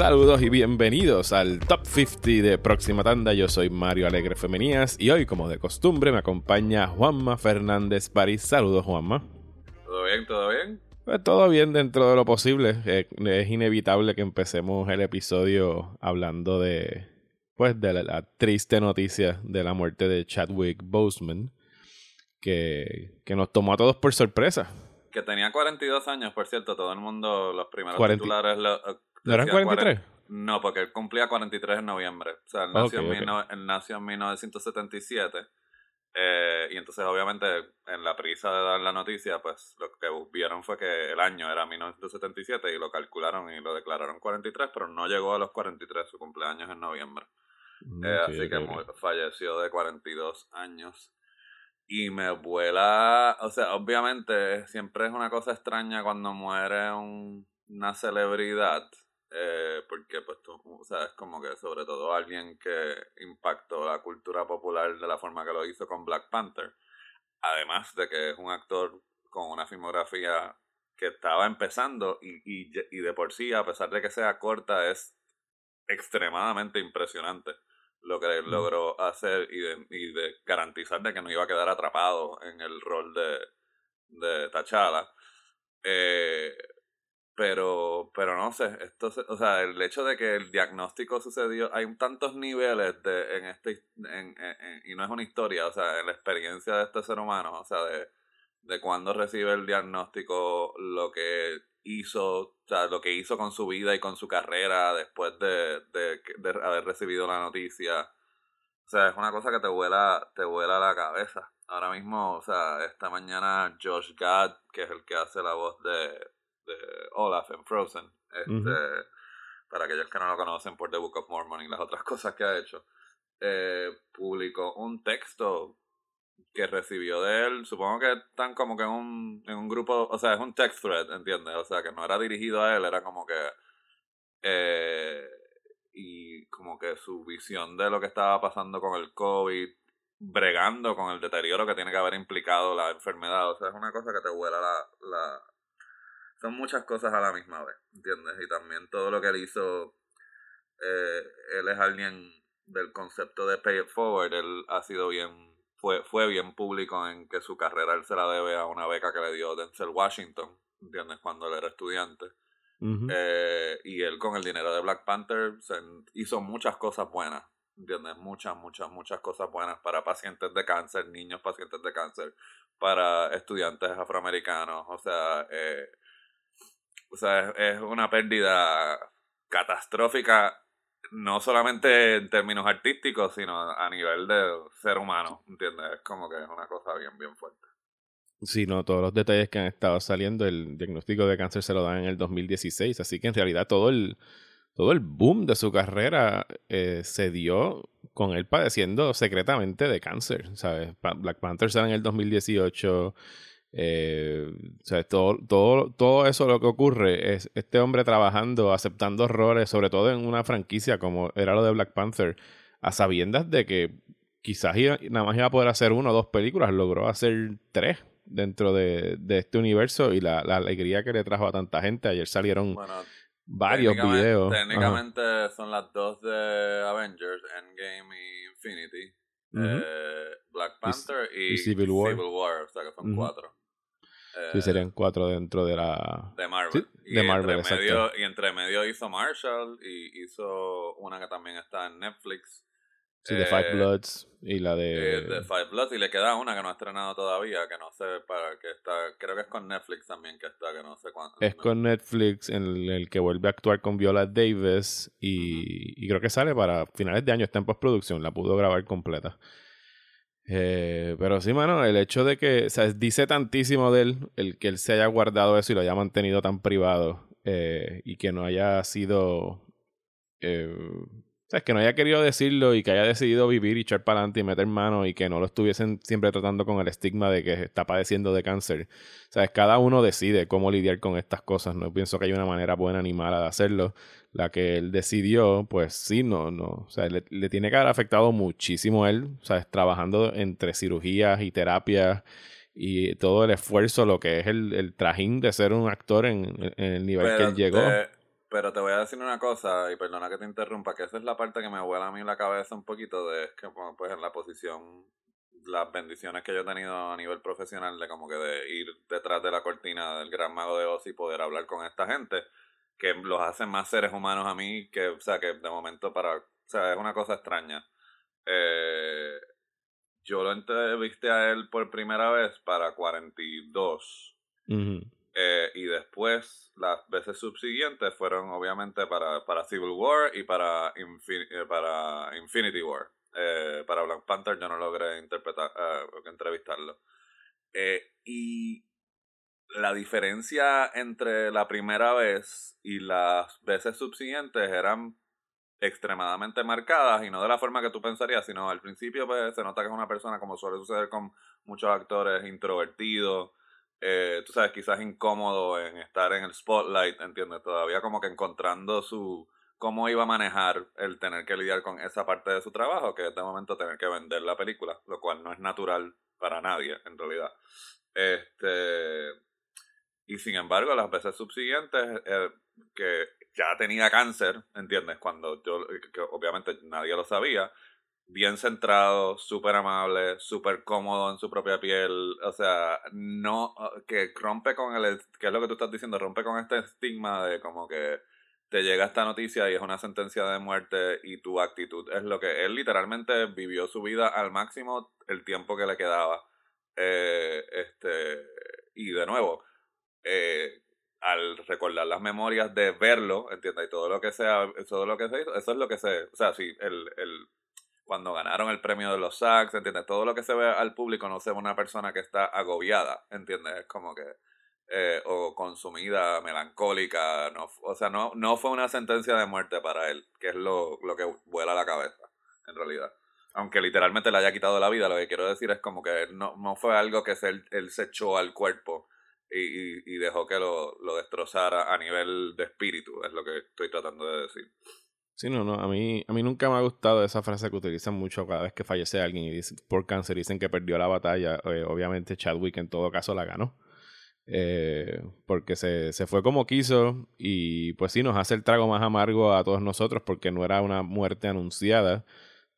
Saludos y bienvenidos al Top 50 de Próxima Tanda. Yo soy Mario Alegre Femenías y hoy, como de costumbre, me acompaña Juanma Fernández París. Saludos, Juanma. ¿Todo bien? ¿Todo bien? Pues todo bien dentro de lo posible. Eh, es inevitable que empecemos el episodio hablando de, pues, de la, triste noticia de la muerte de Chadwick Boseman, que, que nos tomó a todos por sorpresa. Que tenía 42 años, por cierto, todo el mundo, los primeros titulares... ¿No eran 43? No, porque él cumplía 43 en noviembre. O sea, él nació, en, nació en 1977. Eh, y entonces, obviamente, en la prisa de dar la noticia, pues lo que vieron fue que el año era 1977 y lo calcularon y lo declararon 43, pero no llegó a los 43, su cumpleaños en noviembre. Mm, eh, así que falleció de 42 años. Y me vuela, o sea, obviamente siempre es una cosa extraña cuando muere una celebridad eh, porque pues tú, o sea, es como que sobre todo alguien que impactó la cultura popular de la forma que lo hizo con Black Panther, además de que es un actor con una filmografía que estaba empezando y, y, y de por sí, a pesar de que sea corta, es extremadamente impresionante lo que él logró hacer y de, y de garantizar de que no iba a quedar atrapado en el rol de, de T'Challa. Eh, pero pero no sé esto o sea el hecho de que el diagnóstico sucedió hay tantos niveles de en este en, y no es una historia o sea en la experiencia de este ser humano o sea de de cuando recibe el diagnóstico lo que hizo o sea lo que hizo con su vida y con su carrera después de, de, de haber recibido la noticia o sea es una cosa que te vuela te vuela la cabeza ahora mismo o sea esta mañana Josh Gad que es el que hace la voz de Olaf en Frozen. Este, Para aquellos que no lo conocen por The Book of Mormon y las otras cosas que ha hecho. Eh, publicó un texto que recibió de él. Supongo que están como que en un, en un grupo. O sea, es un text thread, ¿entiendes? O sea, que no era dirigido a él, era como que. Eh, y como que su visión de lo que estaba pasando con el COVID, bregando con el deterioro que tiene que haber implicado la enfermedad. O sea, es una cosa que te vuela la, la, son muchas cosas a la misma vez, ¿entiendes? Y también todo lo que él hizo, eh, él es alguien del concepto de pay it forward, él ha sido bien, fue, fue bien público en que su carrera él se la debe a una beca que le dio Denzel Washington, ¿entiendes? Cuando él era estudiante. Eh, y él con el dinero de Black Panther hizo muchas cosas buenas, ¿entiendes? Muchas, muchas, muchas cosas buenas para pacientes de cáncer, niños pacientes de cáncer, para estudiantes afroamericanos, o sea, eh, o sea, es, una pérdida catastrófica, no solamente en términos artísticos, sino a nivel de ser humano, ¿entiendes? Es como que es una cosa bien, bien fuerte. Sí, no, todos los detalles que han estado saliendo, el diagnóstico de cáncer se lo dan en el 2016, así que en realidad todo el, todo el boom de su carrera eh, se dio con él padeciendo secretamente de cáncer, ¿sabes? Black Panther sale en el 2018, eh, o sea, todo, todo, todo eso lo que ocurre es este hombre trabajando, aceptando errores, sobre todo en una franquicia como era lo de Black Panther, a sabiendas de que quizás nada más iba a poder hacer una o dos películas, logró hacer tres dentro de, este universo y la, alegría que le trajo a tanta gente. Ayer salieron varios videos. Técnicamente son las dos de Avengers, Endgame y Infinity. Eh, Black Panther y, Civil, War. o sea que son cuatro sí, eh, serían cuatro dentro de la... De Marvel. y de Marvel, entre medio, y entre medio hizo Marshall y hizo una que también está en Netflix. Sí, de Five eh, Bloods y la de... Eh, de Five Bloods y le queda una que no ha estrenado todavía, que no sé para qué está... Creo que es con Netflix también que está, que no sé cuándo. Es con Netflix en el, que vuelve a actuar con Viola Davis y, y creo que sale para finales de año, está en postproducción, la pudo grabar completa. Eh, pero sí, mano, el hecho de que, o sea, dice tantísimo de él, el que él se haya guardado eso y lo haya mantenido tan privado eh, y que no haya sido, eh, o sea, que no haya querido decirlo y que haya decidido vivir y echar para adelante y meter mano y que no lo estuviesen siempre tratando con el estigma de que está padeciendo de cáncer. O sea, cada uno decide cómo lidiar con estas cosas. No pienso que hay una manera buena ni mala de hacerlo la que él decidió, pues sí, no, no, o sea, le, tiene que haber afectado muchísimo a él, o sea, trabajando entre cirugías y terapias y todo el esfuerzo, lo que es el, el trajín de ser un actor en, el nivel que él llegó. Pero te voy a decir una cosa, y perdona que te interrumpa, que esa es la parte que me vuela a mí la cabeza un poquito, de que pues en la posición, las bendiciones que yo he tenido a nivel profesional, de como que de ir detrás de la cortina del gran mago de Oz y poder hablar con esta gente, que los hacen más seres humanos a mí, que, o sea, que de momento para, o sea, es una cosa extraña. Eh, yo lo entrevisté a él por primera vez para 42. Eh, y después, las veces subsiguientes fueron obviamente para, para Civil War y para, eh, para Infinity War. Eh, para Black Panther yo no logré interpretar, entrevistarlo. y la diferencia entre la primera vez y las veces subsiguientes eran extremadamente marcadas y no de la forma que tú pensarías, sino al principio pues, se nota que es una persona como suele suceder con muchos actores introvertidos eh, tú sabes, quizás incómodo en estar en el spotlight, ¿entiendes? Todavía como que encontrando su cómo iba a manejar el tener que lidiar con esa parte de su trabajo, que es de momento tener que vender la película, lo cual no es natural para nadie, en realidad. Este, y sin embargo, las veces subsiguientes, eh, que ya tenía cáncer, ¿entiendes? Cuando yo, que obviamente nadie lo sabía, bien centrado, súper amable, súper cómodo en su propia piel, o sea, no, que rompe con el, que es lo que tú estás diciendo, rompe con este estigma de como que te llega esta noticia y es una sentencia de muerte y tu actitud es lo que él literalmente vivió su vida al máximo el tiempo que le quedaba. Eh, este, y de nuevo, eh, al recordar las memorias de verlo, ¿entiendes? Y todo lo que sea, todo lo que se hizo, eso es lo que se, o sea, sí, el, el cuando ganaron el premio de los SAGs, ¿entiendes? Todo lo que se ve al público no se ve una persona que está agobiada, ¿entiendes? Es como que, eh, o consumida, melancólica, no, o sea, no, no fue una sentencia de muerte para él, que es lo, lo que vuela la cabeza, en realidad. Aunque literalmente le haya quitado la vida, lo que quiero decir es como que no, no fue algo que se, él, se echó al cuerpo y, y, dejó que lo, lo destrozara a nivel de espíritu, es lo que estoy tratando de decir. Sí, no, no. A mí, a mí nunca me ha gustado esa frase que utilizan mucho cada vez que fallece alguien y dicen, por cáncer dicen que perdió la batalla. Eh, obviamente Chadwick en todo caso la ganó. Eh, porque se, se fue como quiso y pues sí nos hace el trago más amargo a todos nosotros porque no era una muerte anunciada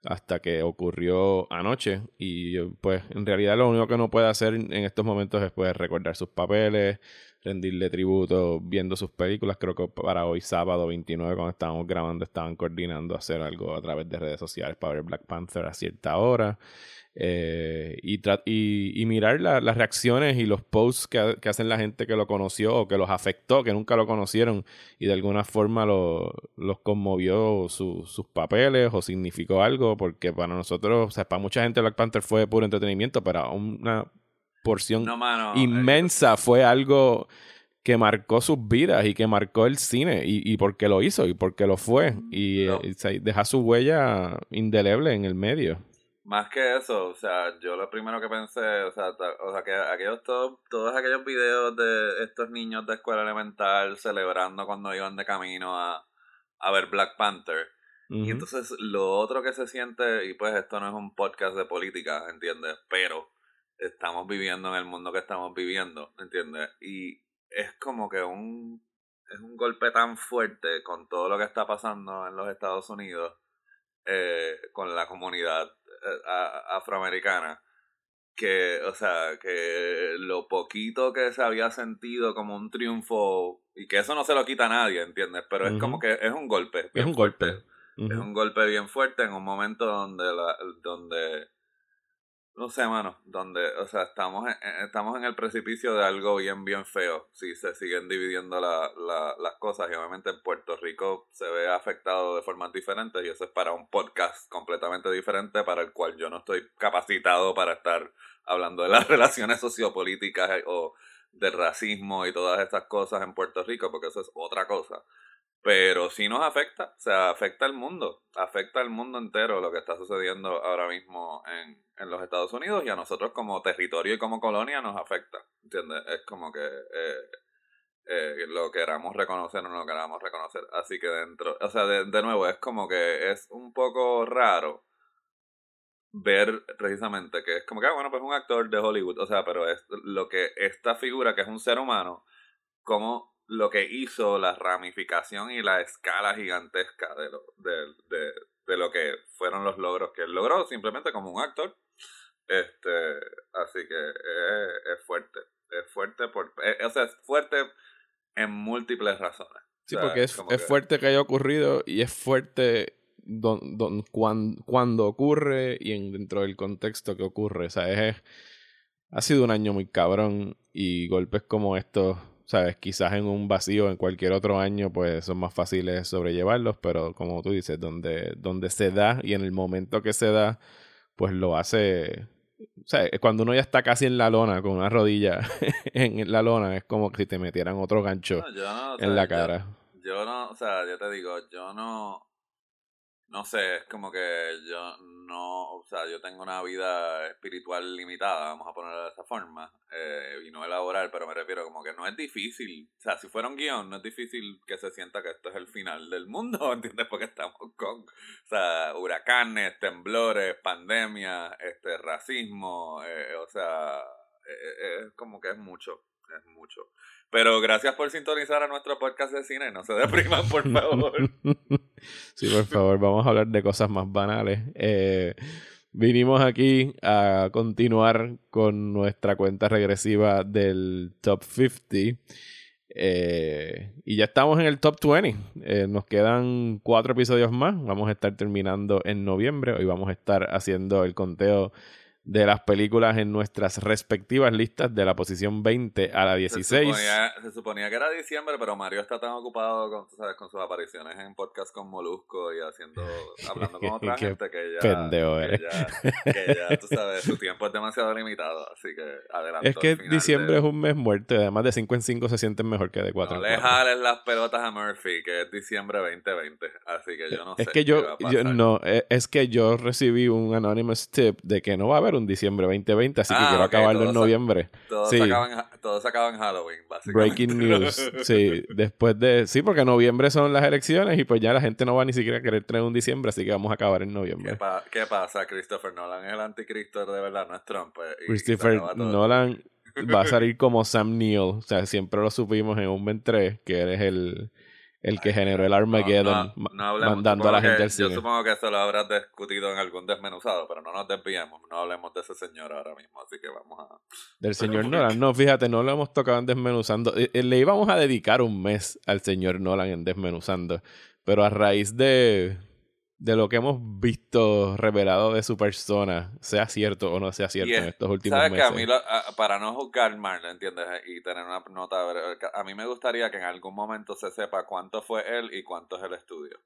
hasta que ocurrió anoche y pues en realidad lo único que no puede hacer en estos momentos es pues recordar sus papeles, rendirle tributo viendo sus películas. Creo que para hoy, sábado 29, cuando estábamos grabando, estaban coordinando hacer algo a través de redes sociales para ver Black Panther a cierta hora. Eh, y, y, mirar las reacciones y los posts que, hacen la gente que lo conoció o que los afectó, que nunca lo conocieron y de alguna forma lo, los conmovió sus papeles o significó algo, porque para nosotros, o sea, para mucha gente Black Panther fue puro entretenimiento, pero una porción inmensa fue algo que marcó sus vidas y que marcó el cine y, y porque lo hizo y porque lo fue y, eh, deja su huella indeleble en el medio. Más que eso, o sea, yo lo primero que pensé, o sea, o sea que aquellos todos, todos aquellos videos de estos niños de escuela elemental celebrando cuando iban de camino a, a ver Black Panther. Y entonces lo otro que se siente, y pues esto no es un podcast de política, ¿entiendes? Pero estamos viviendo en el mundo que estamos viviendo, ¿entiendes? Y es como que un, es un golpe tan fuerte con todo lo que está pasando en los Estados Unidos, eh, con la comunidad eh, afroamericana, que, o sea, que lo poquito que se había sentido como un triunfo, y que eso no se lo quita a nadie, ¿entiendes? Pero es como que es un golpe. Es un golpe. Es un golpe bien fuerte en un momento donde, la, donde no sé, mano, donde, o sea, estamos en, estamos en el precipicio de algo bien, bien feo. Si se siguen dividiendo la, la, las cosas y obviamente en Puerto Rico se ve afectado de formas diferentes y eso es para un podcast completamente diferente para el cual yo no estoy capacitado para estar hablando de las relaciones sociopolíticas o de racismo y todas estas cosas en Puerto Rico, porque eso es otra cosa. Pero sí nos afecta, o sea, afecta al mundo, afecta al mundo entero lo que está sucediendo ahora mismo en, en los Estados Unidos y a nosotros como territorio y como colonia nos afecta, ¿entiendes? Es como que eh, eh, lo queramos reconocer o no lo queramos reconocer. Así que dentro, o sea, de, de nuevo, es como que es un poco raro ver precisamente que es como que, ah, bueno, pues un actor de Hollywood, o sea, pero es lo que esta figura que es un ser humano, como lo que hizo, la ramificación y la escala gigantesca de lo, de, de, lo que fueron los logros que él logró simplemente como un actor. Este, así que es, fuerte, es fuerte, por, o sea, es fuerte en múltiples razones. Sí, porque es, es fuerte que haya ocurrido y es fuerte don, don, cuando, ocurre y en, dentro del contexto que ocurre. O sea, es, ha sido un año muy cabrón y golpes como estos, sabes, quizás en un vacío en cualquier otro año pues son más fáciles sobrellevarlos, pero como tú dices, donde, donde se da y en el momento que se da, pues lo hace... O sea, cuando uno ya está casi en la lona, con una rodilla en la lona, es como si te metieran otro gancho en la cara. yo no, o sea, yo te digo, yo no, no sé, es como que yo no, o sea, yo tengo una vida espiritual limitada, vamos a ponerlo de esa forma, eh, y no elaborar, pero me refiero como que no es difícil, o sea, si fuera un guion, no es difícil que se sienta que esto es el final del mundo, ¿entiendes? Porque estamos con, o sea, huracanes, temblores, pandemia, este, racismo, eh, o sea, eh, es como que es mucho, es mucho. Pero gracias por sintonizar a nuestro podcast de cine. No se depriman, por favor. sí, por favor, vamos a hablar de cosas más banales. Eh, vinimos aquí a continuar con nuestra cuenta regresiva del Top 50. Eh, y ya estamos en el top 20. Eh, nos quedan cuatro episodios más. Vamos a estar terminando en noviembre. Hoy vamos a estar haciendo el conteo de las películas en nuestras respectivas listas de la posición 20 a la 16. Se suponía, que era diciembre, pero Mario está tan ocupado con, ¿sabes? con sus apariciones en podcast con Molusco y haciendo, hablando con otra gente que ya, pendejo que ya, que ya, tú sabes, su tiempo es demasiado limitado, así que adelante. Es que diciembre es un mes muerto, además de 5 en 5 se sienten mejor que de 4 no en 4. le jales las pelotas a Murphy, que es diciembre 2020, así que yo no es sé. Que yo, yo, no, e, es que yo recibí un anonymous tip de que no va a haber un diciembre 2020, así que ah, quiero acabarlo en noviembre. Todo, sí. se acaba en, Halloween, básicamente. Breaking news. sí, después de. Sí, porque noviembre son las elecciones y pues ya la gente no va ni siquiera a querer tener un diciembre, así que vamos a acabar en noviembre. ¿Qué, pasa? Christopher Nolan es el anticristo de verdad, no es Trump. Eh, Christopher Nolan va a salir como Sam Neill. O sea, siempre lo supimos en un Ben 3, que eres el el que generó el Armageddon mandando a la gente al cine. Yo supongo que eso lo habrás discutido en algún desmenuzado, pero no nos desviemos, no hablemos de ese señor ahora mismo, así que vamos a... Del señor Nolan, no, fíjate, no lo hemos tocado en desmenuzando. Eh, eh, le íbamos a dedicar un mes al señor Nolan en desmenuzando, pero a raíz de de lo que hemos visto revelado de su persona, sea cierto o no sea cierto en estos últimos ¿sabes meses. Que a mí, para no juzgar mal, ¿entiendes? Y tener una nota, a mí me gustaría que en algún momento se sepa cuánto fue él y cuánto es el estudio.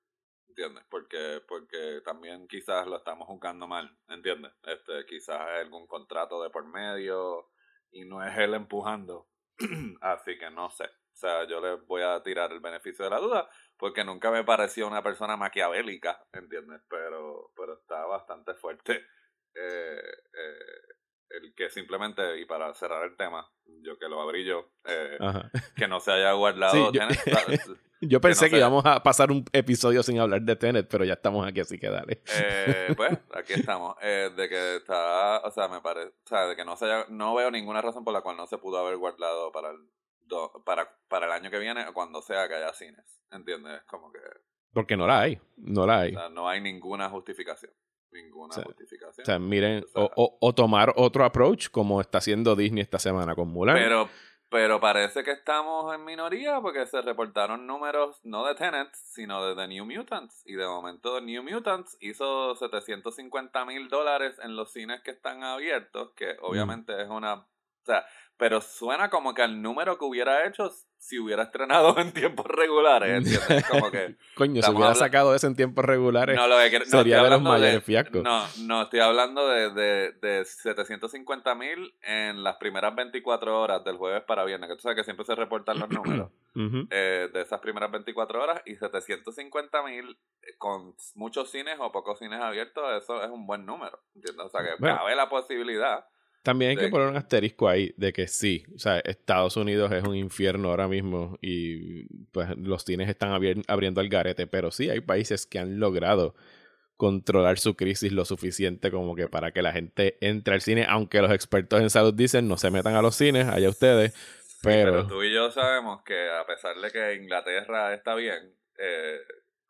¿Entiendes? Porque, porque también quizás lo estamos juzgando mal, ¿entiendes? Este, quizás hay algún contrato de por medio y no es él empujando. Así que no sé. O sea, yo le voy a tirar el beneficio de la duda porque nunca me pareció una persona maquiavélica, ¿entiendes? Pero, pero está bastante fuerte. Eh, eh, el que simplemente, y para cerrar el tema, yo que lo abrí yo, eh, que no se haya guardado yo, pensé que, íbamos a pasar un episodio sin hablar de Tenet, pero ya estamos aquí, así que dale. pues, aquí estamos. de que está, o sea, me parece, o sea, de que no se haya, no veo ninguna razón por la cual no se pudo haber guardado para el para, para el año que viene, cuando sea que haya cines. ¿Entiendes? Como que. Porque no la hay. No la hay. O sea, no hay ninguna justificación. Ninguna justificación. O sea, miren, o, o, tomar otro approach como está haciendo Disney esta semana con Mulan. Pero, pero parece que estamos en minoría porque se reportaron números no de Tenet, sino de The New Mutants. Y de momento New Mutants hizo 750 mil dólares en los cines que están abiertos, que mm. obviamente es una... O sea, pero suena como que el número que hubiera hecho si hubiera estrenado en tiempos regulares, ¿entiendes? Como que... Coño, si hubiera sacado eso en tiempos regulares, no, lo que, sería de los mayores fiascos. No, no, estoy hablando de, de, de 750 mil en las primeras 24 horas del jueves para viernes, que tú sabes que siempre se reportan los números eh, de esas primeras 24 horas, y 750 mil con muchos cines o pocos cines abiertos, eso es un buen número, ¿entiendes? O sea, que cabe la posibilidad también hay que poner un asterisco ahí de que sí, o sea, Estados Unidos es un infierno ahora mismo y pues los cines están abriendo el garete, pero sí hay países que han logrado controlar su crisis lo suficiente como que para que la gente entre al cine, aunque los expertos en salud dicen no se metan a los cines, allá ustedes, pero... tú y yo sabemos que a pesar de que Inglaterra está bien, eh,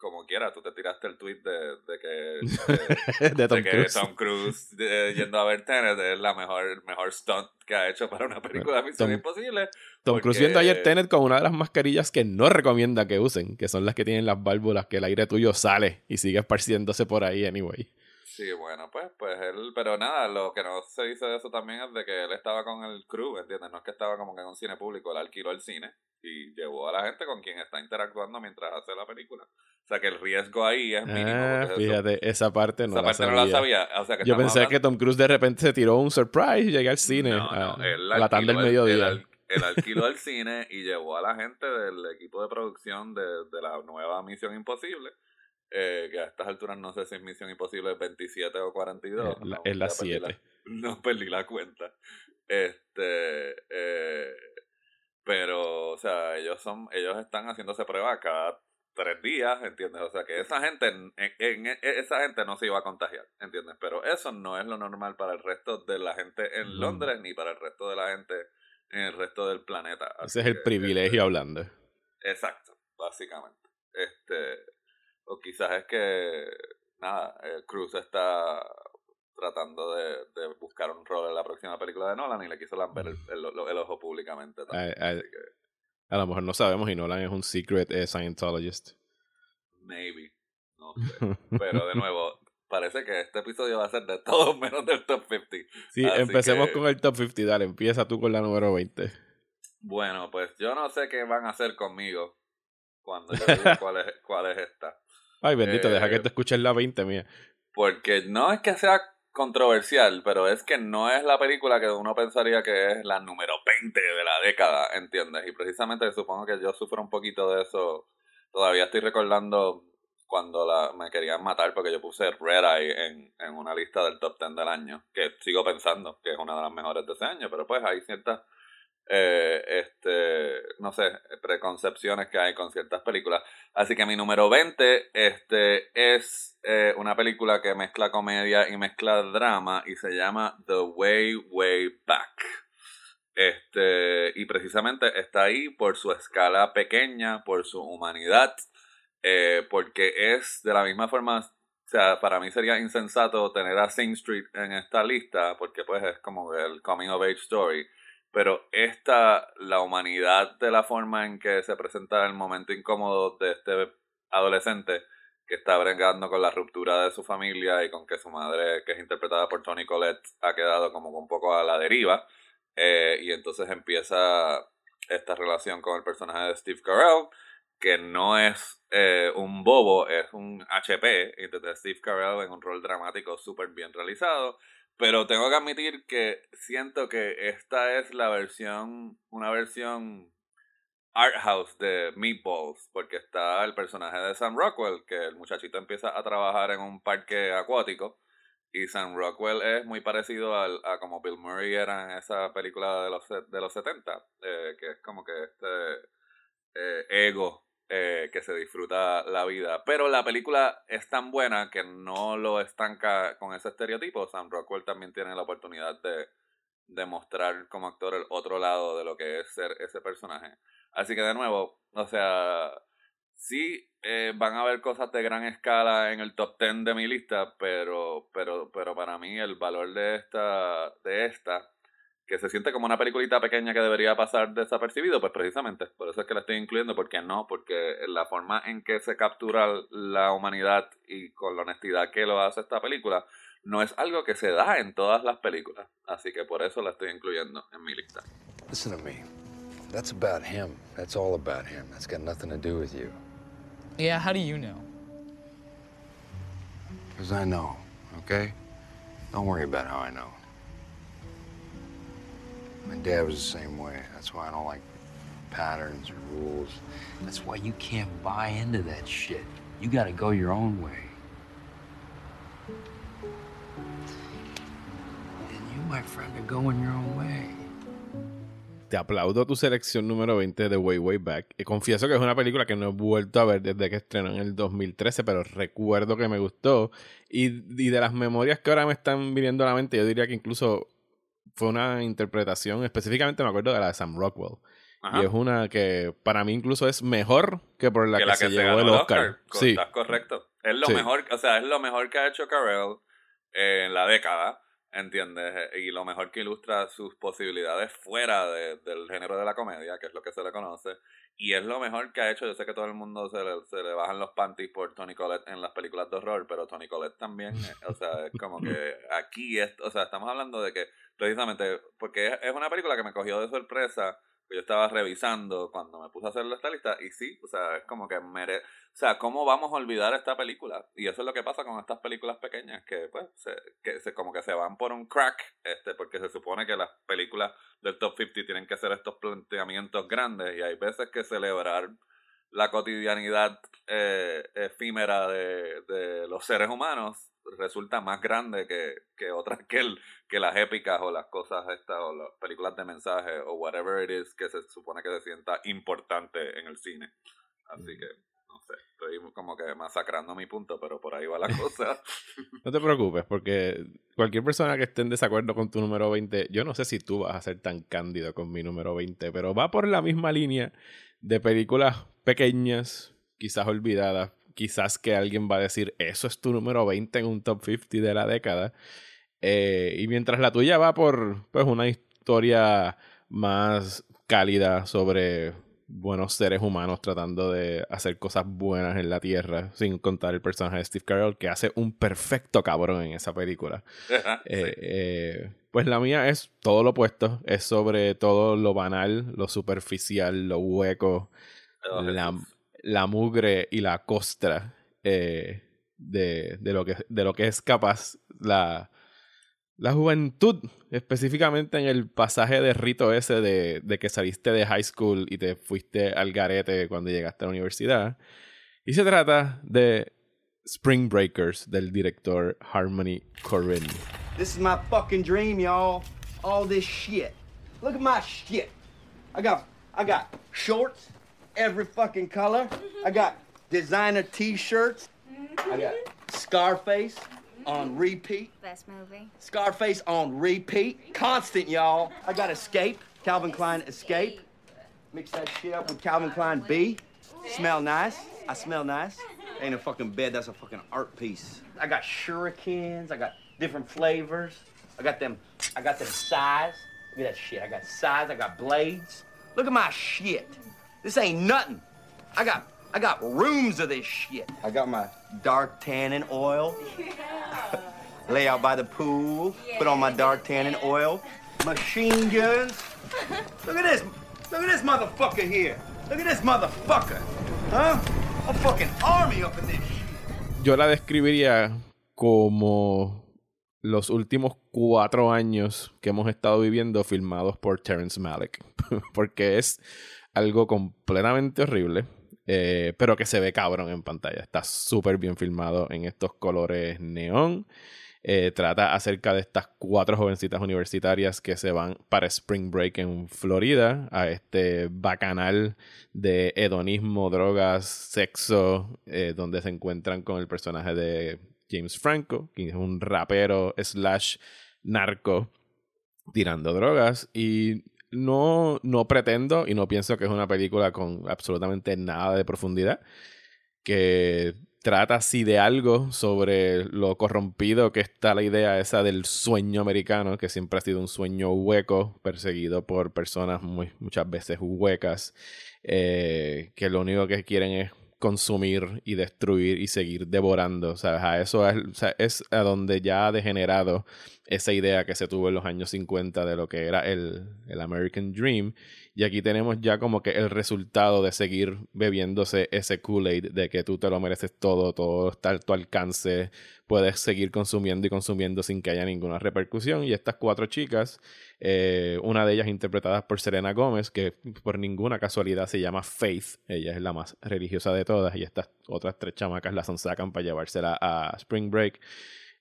como quiera, tú te tiraste el tweet de, de que, de, Tom, Cruise. Tom Cruise yendo a ver Tenet es la mejor, el mejor stunt que ha hecho para una película de Misión Imposible. Tom Cruise viendo ayer Tenet con una de las mascarillas que no recomienda que usen, que son las que tienen las válvulas que el aire tuyo sale y sigue esparciéndose por ahí anyway. Sí, bueno, pues, pues él, pero nada, lo que no se dice de eso también es de que él estaba con el crew, ¿entiendes? No es que estaba como que en un cine público, él alquiló el cine y llevó a la gente con quien está interactuando mientras hace la película. O sea que el riesgo ahí es mínimo. Ah, fíjate, esa parte no, la, sabía. Yo pensé que Tom Cruise de repente se tiró un surprise y llegué al cine a, la tarde del mediodía. Él, alquiló el cine y llevó a la gente del equipo de producción de, de la nueva Misión Imposible eh, que a estas alturas no sé si es Misión Imposible 27 o 42. es la 7. No perdí la cuenta. Este, eh, pero, o sea, ellos son, ellos están haciéndose pruebas cada tres días, ¿entiendes? O sea, que esa gente, en, esa gente no se iba a contagiar, ¿entiendes? Pero eso no es lo normal para el resto de la gente en Londres ni para el resto de la gente en el resto del planeta. Ese es el privilegio hablando. Exacto, básicamente. Este, o quizás es que, nada, Cruz está tratando de, buscar un rol en la próxima película de Nolan y le quiso lamber el, ojo públicamente. A, lo mejor no sabemos y Nolan es un secret eh, Scientologist. Maybe. No sé. Pero de nuevo, parece que este episodio va a ser de todos menos del top 50. Sí, empecemos con el top 50. Dale, empieza tú con la número 20. Bueno, pues yo no sé qué van a hacer conmigo cuando yo diga cuál es, cuál es esta. Ay, bendito, deja que eh, te escuches la 20 mía. Porque no es que sea controversial, pero es que no es la película que uno pensaría que es la número 20 de la década, ¿entiendes? Y precisamente supongo que yo sufro un poquito de eso. Todavía estoy recordando cuando la, me querían matar porque yo puse Red Eye en, en una lista del top 10 del año, que sigo pensando que es una de las mejores de ese año, pero pues hay ciertas eh, este, no sé, preconcepciones que hay con ciertas películas. Así que mi número 20 este, es eh, una película que mezcla comedia y mezcla drama y se llama The Way, Way Back. Este, y precisamente está ahí por su escala pequeña, por su humanidad, eh, porque es de la misma forma, o sea, para mí sería insensato tener a Sing Street en esta lista, porque pues es como el coming of age story pero esta, la humanidad de la forma en que se presenta el momento incómodo de este adolescente que está bregando con la ruptura de su familia y con que su madre, que es interpretada por Tony Collette, ha quedado como un poco a la deriva. Eh, y entonces empieza esta relación con el personaje de Steve Carell, que no es eh, un bobo, es un HP. Y Steve Carell en un rol dramático súper bien realizado. Pero tengo que admitir que siento que esta es la versión, una versión art house de Meatballs, porque está el personaje de Sam Rockwell, que el muchachito empieza a trabajar en un parque acuático, y Sam Rockwell es muy parecido al, a como Bill Murray era en esa película de los, de los 70, eh, que es como que este eh, ego eh, que se disfruta la vida. Pero la película es tan buena que no lo estanca con ese estereotipo. Sam Rockwell también tiene la oportunidad de, de mostrar como actor el otro lado de lo que es ser ese personaje. Así que de nuevo, o sea, sí eh, van a haber cosas de gran escala en el top 10 de mi lista, pero, pero, pero para mí el valor de esta, de esta que se siente como una peliculita pequeña que debería pasar desapercibido, pues precisamente, por eso es que la estoy incluyendo, porque no, porque la forma en que se captura la humanidad y con la honestidad que lo hace esta película, no es algo que se da en todas las películas, así que por eso la estoy incluyendo en mi lista. Listen to me. That's about him. That's all about him. That's got nothing to do with you. Yeah, how do you know? Because I know, okay? Don't worry about how I know. My dad was the same way. That's why I don't like patterns or rules. That's why you can't buy into that shit. You gotta go your own way. And you, my friend, are going your own way. Te aplaudo tu selección número 20 de Way Way Back. Y confieso que es una película que no he vuelto a ver desde que estrenó en el 2013, pero recuerdo que me gustó. Y, y de las memorias que ahora me están viniendo a la mente, yo diría que incluso fue una interpretación, específicamente me acuerdo de la de Sam Rockwell. Y es una que para mí incluso es mejor que por la que, se, llevó el Oscar. Sí. Estás correcto. Es lo mejor, o sea, es lo mejor que ha hecho Carell en la década. ¿Entiendes? Y lo mejor que ilustra sus posibilidades fuera del género de la comedia, que es lo que se le conoce. Y es lo mejor que ha hecho. Yo sé que todo el mundo se le, se le bajan los panties por Tony Collette en las películas de horror, pero Tony Collette también, eh, o sea, es como que aquí, es, o sea, estamos hablando de que precisamente, porque es una película que me cogió de sorpresa yo estaba revisando cuando me puse a hacer esta lista y sí, o sea, es como que mere... O sea, ¿cómo vamos a olvidar esta película? Y eso es lo que pasa con estas películas pequeñas, que pues, se, que se, como que se van por un crack, este, porque se supone que las películas del top 50 tienen que hacer estos planteamientos grandes y hay veces que celebrar la cotidianidad eh, efímera de, de los seres humanos resulta más grande que, que otras que, el, que las épicas o las cosas estas o las películas de mensaje o whatever it is que se supone que se sienta importante en el cine. Así que, no sé, estoy como que masacrando mi punto, pero por ahí va la cosa. no te preocupes, porque cualquier persona que esté en desacuerdo con tu número 20, yo no sé si tú vas a ser tan cándido con mi número 20, pero va por la misma línea de películas pequeñas, quizás olvidadas, quizás que alguien va a decir, eso es tu número 20 en un top 50 de la década. Eh, y mientras la tuya va por pues, una historia más cálida sobre buenos seres humanos tratando de hacer cosas buenas en la Tierra, sin contar el personaje de Steve Carell, que hace un perfecto cabrón en esa película. Eh, eh, pues la mía es todo lo opuesto, es sobre todo lo banal, lo superficial, lo hueco, la, la mugre y la costra eh, de, de, lo que, de lo que es capaz la, la juventud, específicamente en el pasaje de rito ese de, de, que saliste de high school y te fuiste al garete cuando llegaste a la universidad. Y se trata de Spring Breakers del director Harmony Korine. This is my fucking dream, y'all. All this shit. Look at my shit. I got I got shorts, every fucking color. I got designer T-shirts. I got Scarface on repeat. Best movie. Scarface on repeat. Constant, y'all. I got Escape. Calvin Klein Escape. Mix that shit up with Calvin Klein B. Smell nice. I smell nice. Ain't a fucking bed, that's a fucking art piece. I got shurikens, I got different flavors. I got them, I got them size. Look at that shit. I got size, I got blades. Look at my shit. This ain't nothing. I got I got rooms of this shit. I got my dark tannin oil. Lay out by the pool. Yeah. Put on my dark tannin oil. Machine guns. Look at this. Look at this motherfucker here. Look at this motherfucker. Huh? A fucking army up in this shit. Yo la describiría como los últimos cuatro años que hemos estado viviendo filmados por Terrence Malick. Porque es algo completamente horrible, eh, pero que se ve cabrón en pantalla. Está súper bien filmado en estos colores neón. Eh, trata acerca de estas cuatro jovencitas universitarias que se van para Spring Break en Florida, a este bacanal de hedonismo, drogas, sexo, eh, donde se encuentran con el personaje de James Franco, que es un rapero slash narco tirando drogas. Y no, no pretendo y no pienso que es una película con absolutamente nada de profundidad. Que trata así de algo sobre lo corrompido que está la idea esa del sueño americano, que siempre ha sido un sueño hueco, perseguido por personas muy, muchas veces huecas, eh, que lo único que quieren es consumir y destruir y seguir devorando. O sea, a eso es, es a donde ya ha degenerado esa idea que se tuvo en los años 50 de lo que era el, el American Dream. Y aquí tenemos ya como que el resultado de seguir bebiéndose ese Kool-Aid de que tú te lo mereces todo, todo está a tu alcance, puedes seguir consumiendo y consumiendo sin que haya ninguna repercusión. Y estas cuatro chicas eh, una de ellas interpretada por Serena Gómez, que por ninguna casualidad se llama Faith. Ella es la más religiosa de todas. Y estas otras tres chamacas las sacan para llevársela a Spring Break.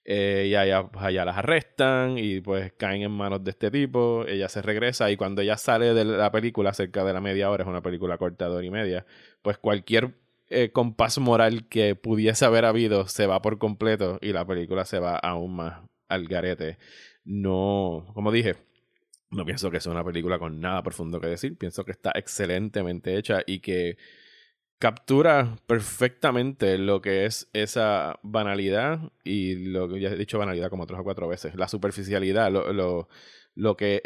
Eh, y allá, allá, las arrestan y pues caen en manos de este tipo. Ella se regresa y cuando ella sale de la película, cerca de la media hora, es una película corta de hora y media, pues cualquier eh, compás moral que pudiese haber habido se va por completo y la película se va aún más al garete. No, como dije, No pienso que sea una película con nada profundo que decir. Pienso que está excelentemente hecha y que captura perfectamente lo que es esa banalidad y lo que ya he dicho banalidad como tres o cuatro veces. La superficialidad, lo, lo, lo que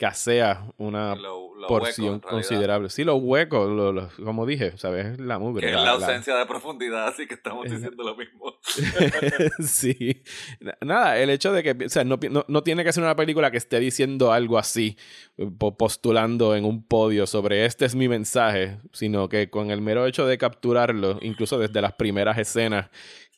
escasea una porción considerable. Sí, los huecos, como dije, ¿sabes? La mugre. Que es la, ausencia de profundidad, así que estamos diciendo lo mismo. sí. Nada, el hecho de que, o sea, no, no, tiene que ser una película que esté diciendo algo así, postulando en un podio sobre este es mi mensaje, sino que con el mero hecho de capturarlo, incluso desde las primeras escenas,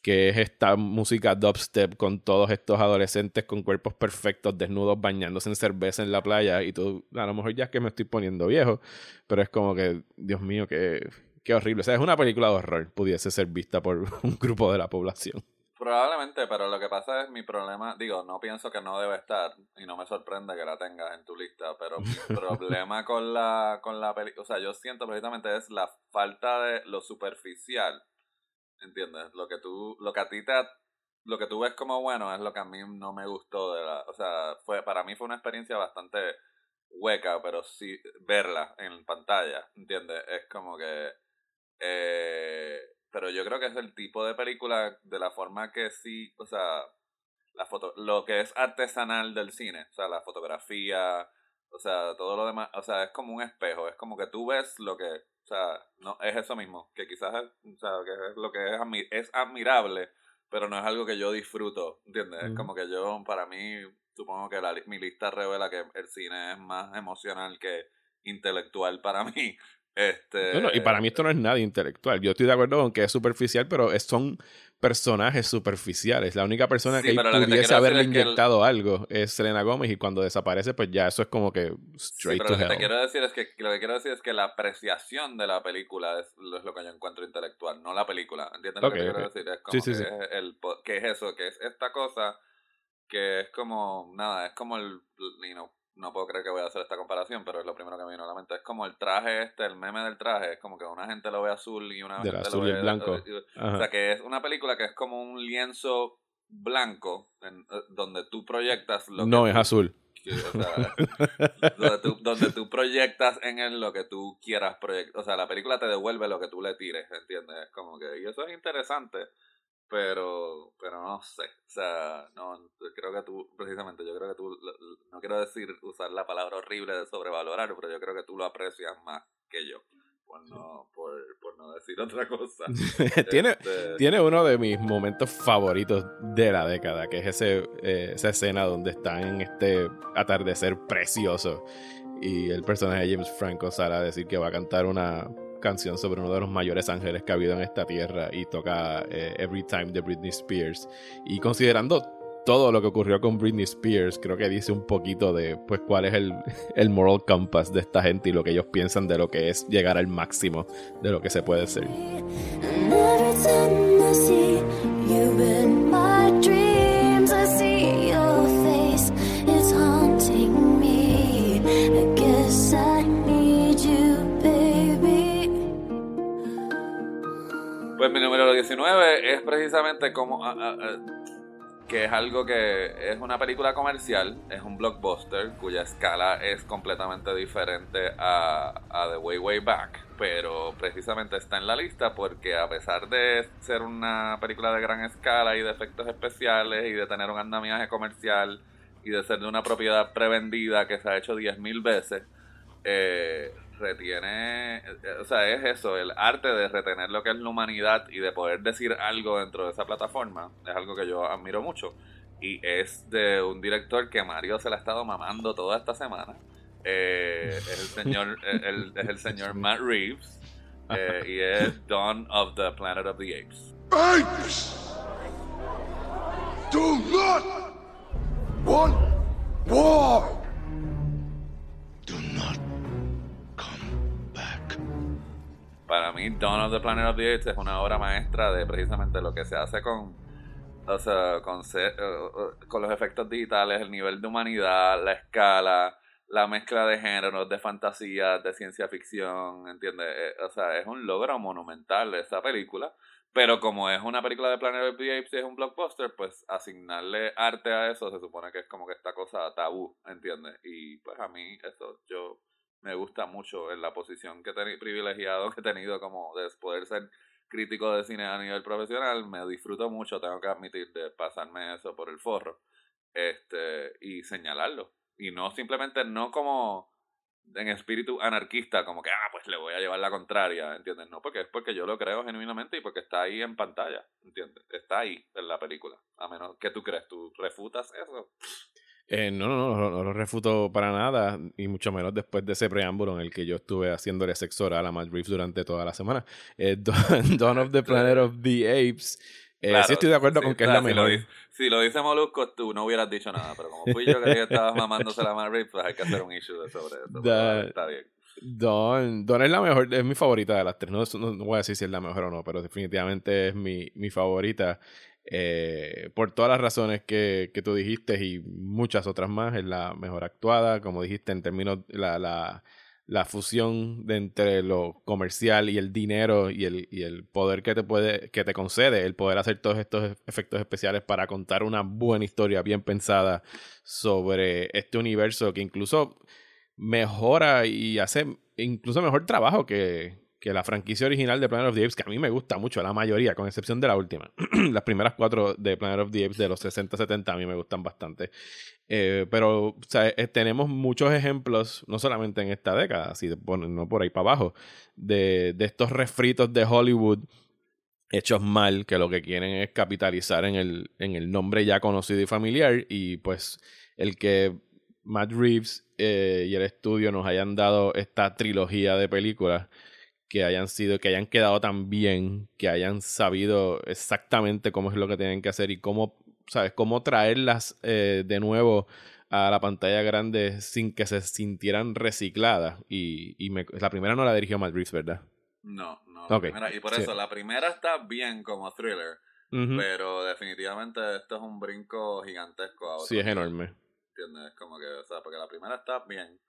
que es esta música dubstep con todos estos adolescentes con cuerpos perfectos, desnudos, bañándose en cerveza en la playa. Y tú, a lo mejor ya es que me estoy poniendo viejo, pero es como que, Dios mío, qué, qué horrible. O sea, es una película de horror, pudiese ser vista por un grupo de la población. Probablemente, pero lo que pasa es mi problema, digo, no pienso que no debe estar y no me sorprende que la tengas en tu lista, pero mi problema con la con la película, o sea, yo siento precisamente es la falta de lo superficial ¿Entiendes? Lo que tú, lo que a ti te, lo que tú ves como bueno es lo que a mí no me gustó de la, o sea, fue, para mí fue una experiencia bastante hueca, pero sí, verla en pantalla, ¿entiendes? Es como que, eh, pero yo creo que es el tipo de película de la forma que sí, o sea, la foto, lo que es artesanal del cine, o sea, la fotografía, o sea, todo lo demás, o sea, es como un espejo, es como que tú ves lo que, o sea, no, es eso mismo, que quizás es, o sea, que es lo que es, es admirable, pero no es algo que yo disfruto, ¿entiendes? Es como que yo, para mí, supongo que la, mi lista revela que el cine es más emocional que intelectual para mí. Este... y para mí esto no es nada intelectual. Yo estoy de acuerdo con que es superficial, pero son personajes superficiales. La única persona que pudiese haberle inyectado algo es Selena Gómez y cuando desaparece, pues ya eso es como que straight sí, pero lo que Te quiero decir es que lo que quiero decir es que la apreciación de la película es, lo que yo encuentro intelectual, no la película. ¿Entiendes lo que quiero decir? Es como que, Es el, que es eso, que es esta cosa que es como nada, es como el you no puedo creer que voy a hacer esta comparación, pero es lo primero que me vino a la mente. Es como el traje este, el meme del traje, es como que una gente lo ve azul y una gente lo ve blanco. O sea, que es una película que es como un lienzo blanco en, eh, donde tú proyectas lo No, es azul. donde, tú, donde tú proyectas en él lo que tú quieras proyectar. O sea, la película te devuelve lo que tú le tires, ¿entiendes? Es como que, y eso es interesante pero pero no sé o sea no creo que tú precisamente yo creo que tú no quiero decir usar la palabra horrible de sobrevalorar pero yo creo que tú lo aprecias más que yo por no por, por no decir otra cosa. Tiene este tiene uno de mis momentos favoritos de la década que es ese eh, esa escena donde están en este atardecer precioso y el personaje de James Franco sale a decir que va a cantar una canción sobre uno de los mayores ángeles que ha habido en esta tierra y toca eh, Every Time de Britney Spears. Y considerando todo lo que ocurrió con Britney Spears, creo que dice un poquito de pues cuál es el, el moral compass de esta gente y lo que ellos piensan de lo que es llegar al máximo de lo que se puede ser. Mi número 19 es precisamente como... Ah, ah, ah, que es algo que es una película comercial, es un blockbuster cuya escala es completamente diferente a, a The Way Way Back, pero precisamente está en la lista porque a pesar de ser una película de gran escala y de efectos especiales y de tener un andamiaje comercial y de ser de una propiedad prevendida que se ha hecho 10.000 veces, eh, retiene, eh, o sea, es eso, el arte de retener lo que es la humanidad y de poder decir algo dentro de esa plataforma, es algo que yo admiro mucho. Y es de un director que Mario se la ha estado mamando toda esta semana. Eh, es el señor, el, es el señor Matt Reeves. Eh, y es Dawn of the Planet of the Apes. Apes! Do not want war! Para mí Dawn of the Planet of the Apes es una obra maestra de precisamente lo que se hace con o sea, con, eh, eh, con los efectos digitales, el nivel de humanidad, la escala, la mezcla de géneros, de fantasía, de ciencia ficción, ¿entiendes? Eh, o sea, es un logro monumental esa película, Pero como es una película de Planet of the Apes y es un blockbuster, pues asignarle arte a eso se supone que es como que esta cosa tabú, ¿entiendes? Y pues a mí eso yo me gusta mucho en la posición que he privilegiado que he tenido como de poder ser crítico de cine a nivel profesional, me disfruto mucho, tengo que admitir, de pasarme eso por el forro este y señalarlo. Y no simplemente, no como en espíritu anarquista, como que, ah, pues le voy a llevar la contraria, ¿entiendes? No, porque es porque yo lo creo genuinamente y porque está ahí en pantalla, ¿entiendes? Está ahí en la película. A menos que tú crees, tú refutas eso. Eh, no, no, no, no, lo refuto para nada, y mucho menos después de ese preámbulo en el que yo estuve haciéndole sexo oral a Matt Reeves durante toda la semana. Eh, Dawn of the Planet of the Apes. Eh, sí estoy de acuerdo con que es la mejor. Si lo, dice, Molusco, tú no hubieras dicho nada, pero como fui yo que estabas mamándose la Matt Reeves, pues hay que hacer un issue sobre eso. está bien. Dawn, Dawn es la mejor, es mi favorita de las tres. No, no, voy a decir si es la mejor o no, pero definitivamente es mi, mi favorita. Eh, por todas las razones que, que, tú dijiste y muchas otras más, es la mejor actuada, como dijiste, en términos la, la, la fusión entre lo comercial y el dinero y el, y el poder que te puede, que te concede, el poder hacer todos estos efectos especiales para contar una buena historia bien pensada sobre este universo que incluso mejora y hace incluso mejor trabajo que, que la franquicia original de Planet of the Apes, que a mí me gusta mucho, la mayoría, con excepción de la última. Las primeras cuatro de Planet of the Apes de los 60-70 a mí me gustan bastante. Eh, pero eh, tenemos muchos ejemplos, no solamente en esta década, así no por ahí para abajo, de, de estos refritos de Hollywood hechos mal, que lo que quieren es capitalizar en el, en el nombre ya conocido y familiar. Y pues el que Matt Reeves eh, y el estudio nos hayan dado esta trilogía de películas que hayan sido, que hayan quedado tan bien, que hayan sabido exactamente cómo es lo que tienen que hacer y cómo, ¿sabes? Cómo traerlas eh, de nuevo a la pantalla grande sin que se sintieran recicladas. Y, y me, la primera no la dirigió Matt Reeves, ¿verdad? No, no. y por eso, la primera está bien como thriller, pero definitivamente esto es un brinco gigantesco a Sí, es enorme. ¿Entiendes? Como que, o sea, porque la primera está bien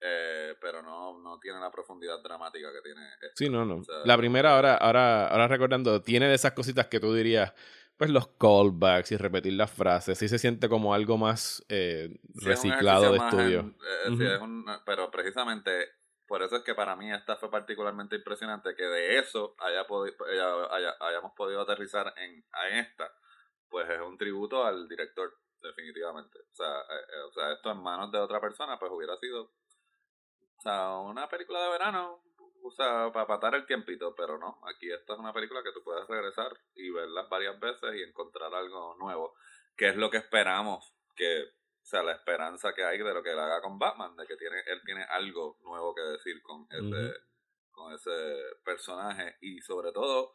eh, pero no, no tiene la profundidad dramática que tiene. Sí, no, no. la primera, ahora, ahora, ahora recordando, tiene de esas cositas que tú dirías, pues los callbacks y repetir las frases, sí se siente como algo más eh, reciclado de estudio. Eh, pero precisamente por eso es que para mí esta fue particularmente impresionante, que de eso haya hayamos podido aterrizar en, a esta, pues es un tributo al director, definitivamente. O sea, o sea, esto en manos de otra persona, pues hubiera sido o sea, una película de verano, o sea, para patar el tiempito, pero no, aquí esta es una película que tú puedes regresar y verla varias veces y encontrar algo nuevo, que es lo que esperamos, que o sea, la esperanza que hay de lo que él haga con Batman, de que tiene, él tiene algo nuevo que decir con ese, con ese personaje. Y sobre todo,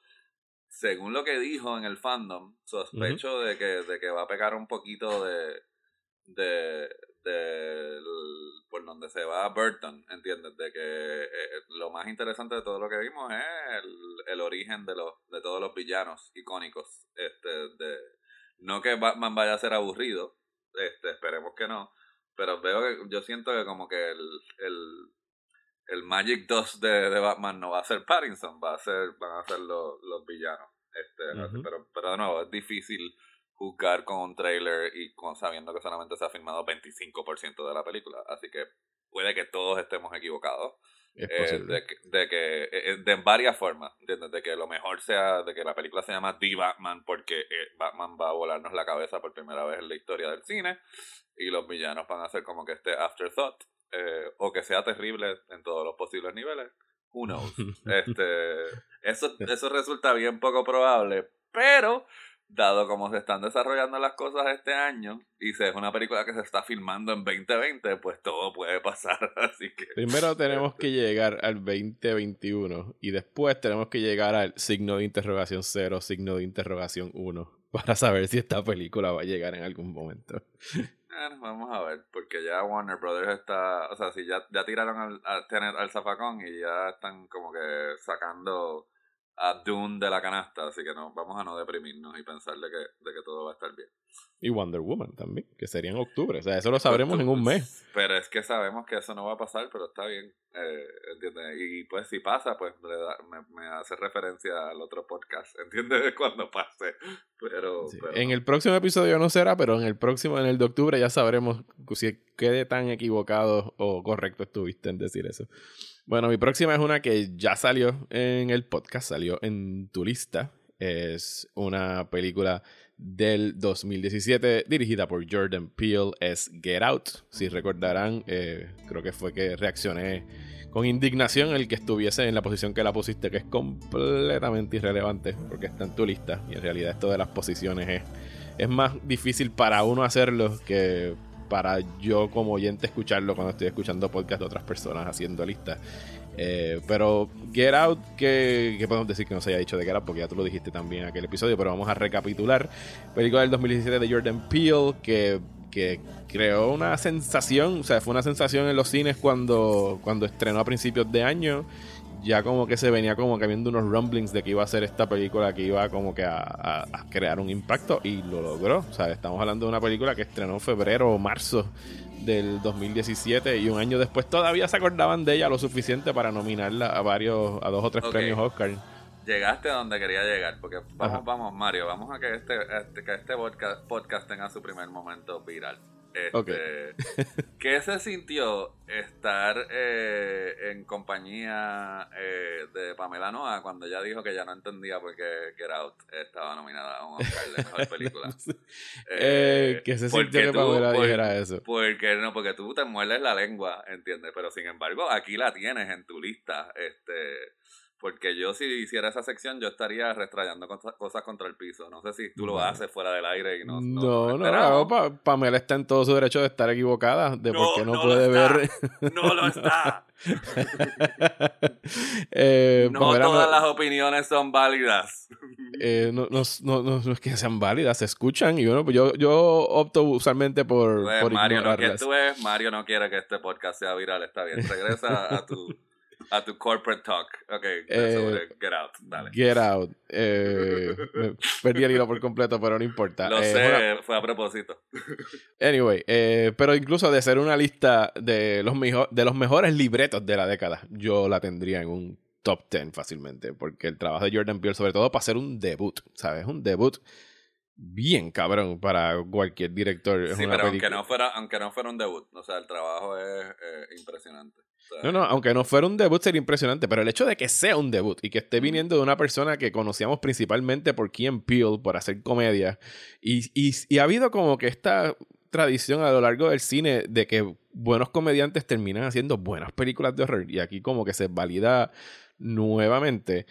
según lo que dijo en el fandom, sospecho de, que, de que va a pegar un poquito de, de, de por donde se va Burton, ¿entiendes? De que eh, lo más interesante de todo lo que vimos es el, origen de los de todos los villanos icónicos, este de no que Batman vaya a ser aburrido, este esperemos que no, pero veo que yo siento que como que el, el, el Magic 2 de, de, Batman no va a ser Pattinson, va a ser van a ser los, los villanos. Este, pero, pero de nuevo, es difícil juzgar con un trailer y con, sabiendo que solamente se ha filmado 25% de la película. Así que puede que todos estemos equivocados. Eh, de, que, de que eh, de varias formas de, que lo mejor sea de que la película se llama The Batman porque eh, Batman va a volarnos la cabeza por primera vez en la historia del cine y los villanos van a ser como que este afterthought o que sea terrible en todos los posibles niveles who knows este eso eso resulta bien poco probable pero dado como se están desarrollando las cosas este año y si es una película que se está filmando en 2020, pues todo puede pasar, así que... Primero tenemos que llegar al 2021 y después tenemos que llegar al signo de interrogación 0, signo de interrogación 1, para saber si esta película va a llegar en algún momento. vamos a ver, porque ya Warner Brothers está, o sea, si ya, ya tiraron al, tener al zafacón y ya están como que sacando a Dune de la canasta, así que no, vamos a no deprimirnos y pensar de que, de que todo va a estar bien. Y Wonder Woman también, que sería en octubre, o sea, eso lo sabremos en un mes. Pero es que sabemos que eso no va a pasar, pero está bien, eh, ¿entiendes? Y pues si pasa, pues me, hace referencia al otro podcast, ¿entiendes? Cuando pase. Pero, En el próximo episodio no será, pero en el próximo, en el de octubre, ya sabremos si quede tan equivocado o correcto estuviste en decir eso. Bueno, mi próxima es una que ya salió en el podcast, salió en tu lista. Es una película del 2017 dirigida por Jordan Peele, es Get Out. Si recordarán, eh, creo que fue que reaccioné con indignación el que estuviese en la posición que la pusiste, que es completamente irrelevante porque está en tu lista. Y en realidad esto de las posiciones es, es más difícil para uno hacerlo que para yo como oyente escucharlo cuando estoy escuchando podcast de otras personas haciendo listas. Eh, pero Get Out, que, podemos decir que no se haya dicho de Get Out, porque ya tú lo dijiste también en aquel episodio, pero vamos a recapitular. Película del 2017 de Jordan Peele, que, que creó una sensación, o sea, fue una sensación en los cines cuando, cuando estrenó a principios de año ya como que se venía como que viendo unos rumblings de que iba a ser esta película que iba como que a, crear un impacto y lo logró. O sea, estamos hablando de una película que estrenó en febrero o marzo del 2017 y un año después todavía se acordaban de ella lo suficiente para nominarla a varios, a dos o tres premios Oscar. Llegaste a donde quería llegar, porque vamos, vamos, Mario, vamos a que este, este que este podcast, podcast tenga su primer momento viral. Este, ¿Qué se sintió estar eh, en compañía eh, de Pamela Noa cuando ella dijo que ya no entendía por qué Get Out estaba nominada a un Oscar de mejor película? Eh, ¿Qué se sintió que Pamela dijera eso? Porque, no, porque tú te muerdes la lengua, ¿entiendes? Pero sin embargo, aquí la tienes en tu lista. Este porque yo si hiciera esa sección, yo estaría restrayando cosas contra el piso. No sé si tú lo haces fuera del aire y no... No, no, no, Pamela está en todo su derecho de estar equivocada, de por qué no, puede ver... No lo está. eh, no todas las opiniones son válidas. Eh, no, no, no, es que sean válidas, se escuchan y bueno, pues yo, yo opto usualmente por, pues, por Mario, no, tú Mario no quiere que este podcast sea viral, está bien. Regresa a tu a tu corporate talk. Ok, eh, Get Out, dale. Get Out. Eh, perdí el hilo por completo, pero no importa. Lo eh, sé, fue a propósito. Anyway, eh, pero incluso de ser una lista de los, de los mejores libretos de la década, yo la tendría en un top 10 fácilmente, porque el trabajo de Jordan Peele, sobre todo para hacer un debut, ¿sabes? Un debut bien cabrón para cualquier director. Sí, pero aunque no, fuera, aunque no fuera un debut, o sea, el trabajo es impresionante. No, no, aunque no fuera un debut sería impresionante, pero el hecho de que sea un debut y que esté viniendo de una persona que conocíamos principalmente por Ken Peel, por hacer comedia, y, y, ha habido como que esta tradición a lo largo del cine de que buenos comediantes terminan haciendo buenas películas de horror, y aquí como que se valida nuevamente.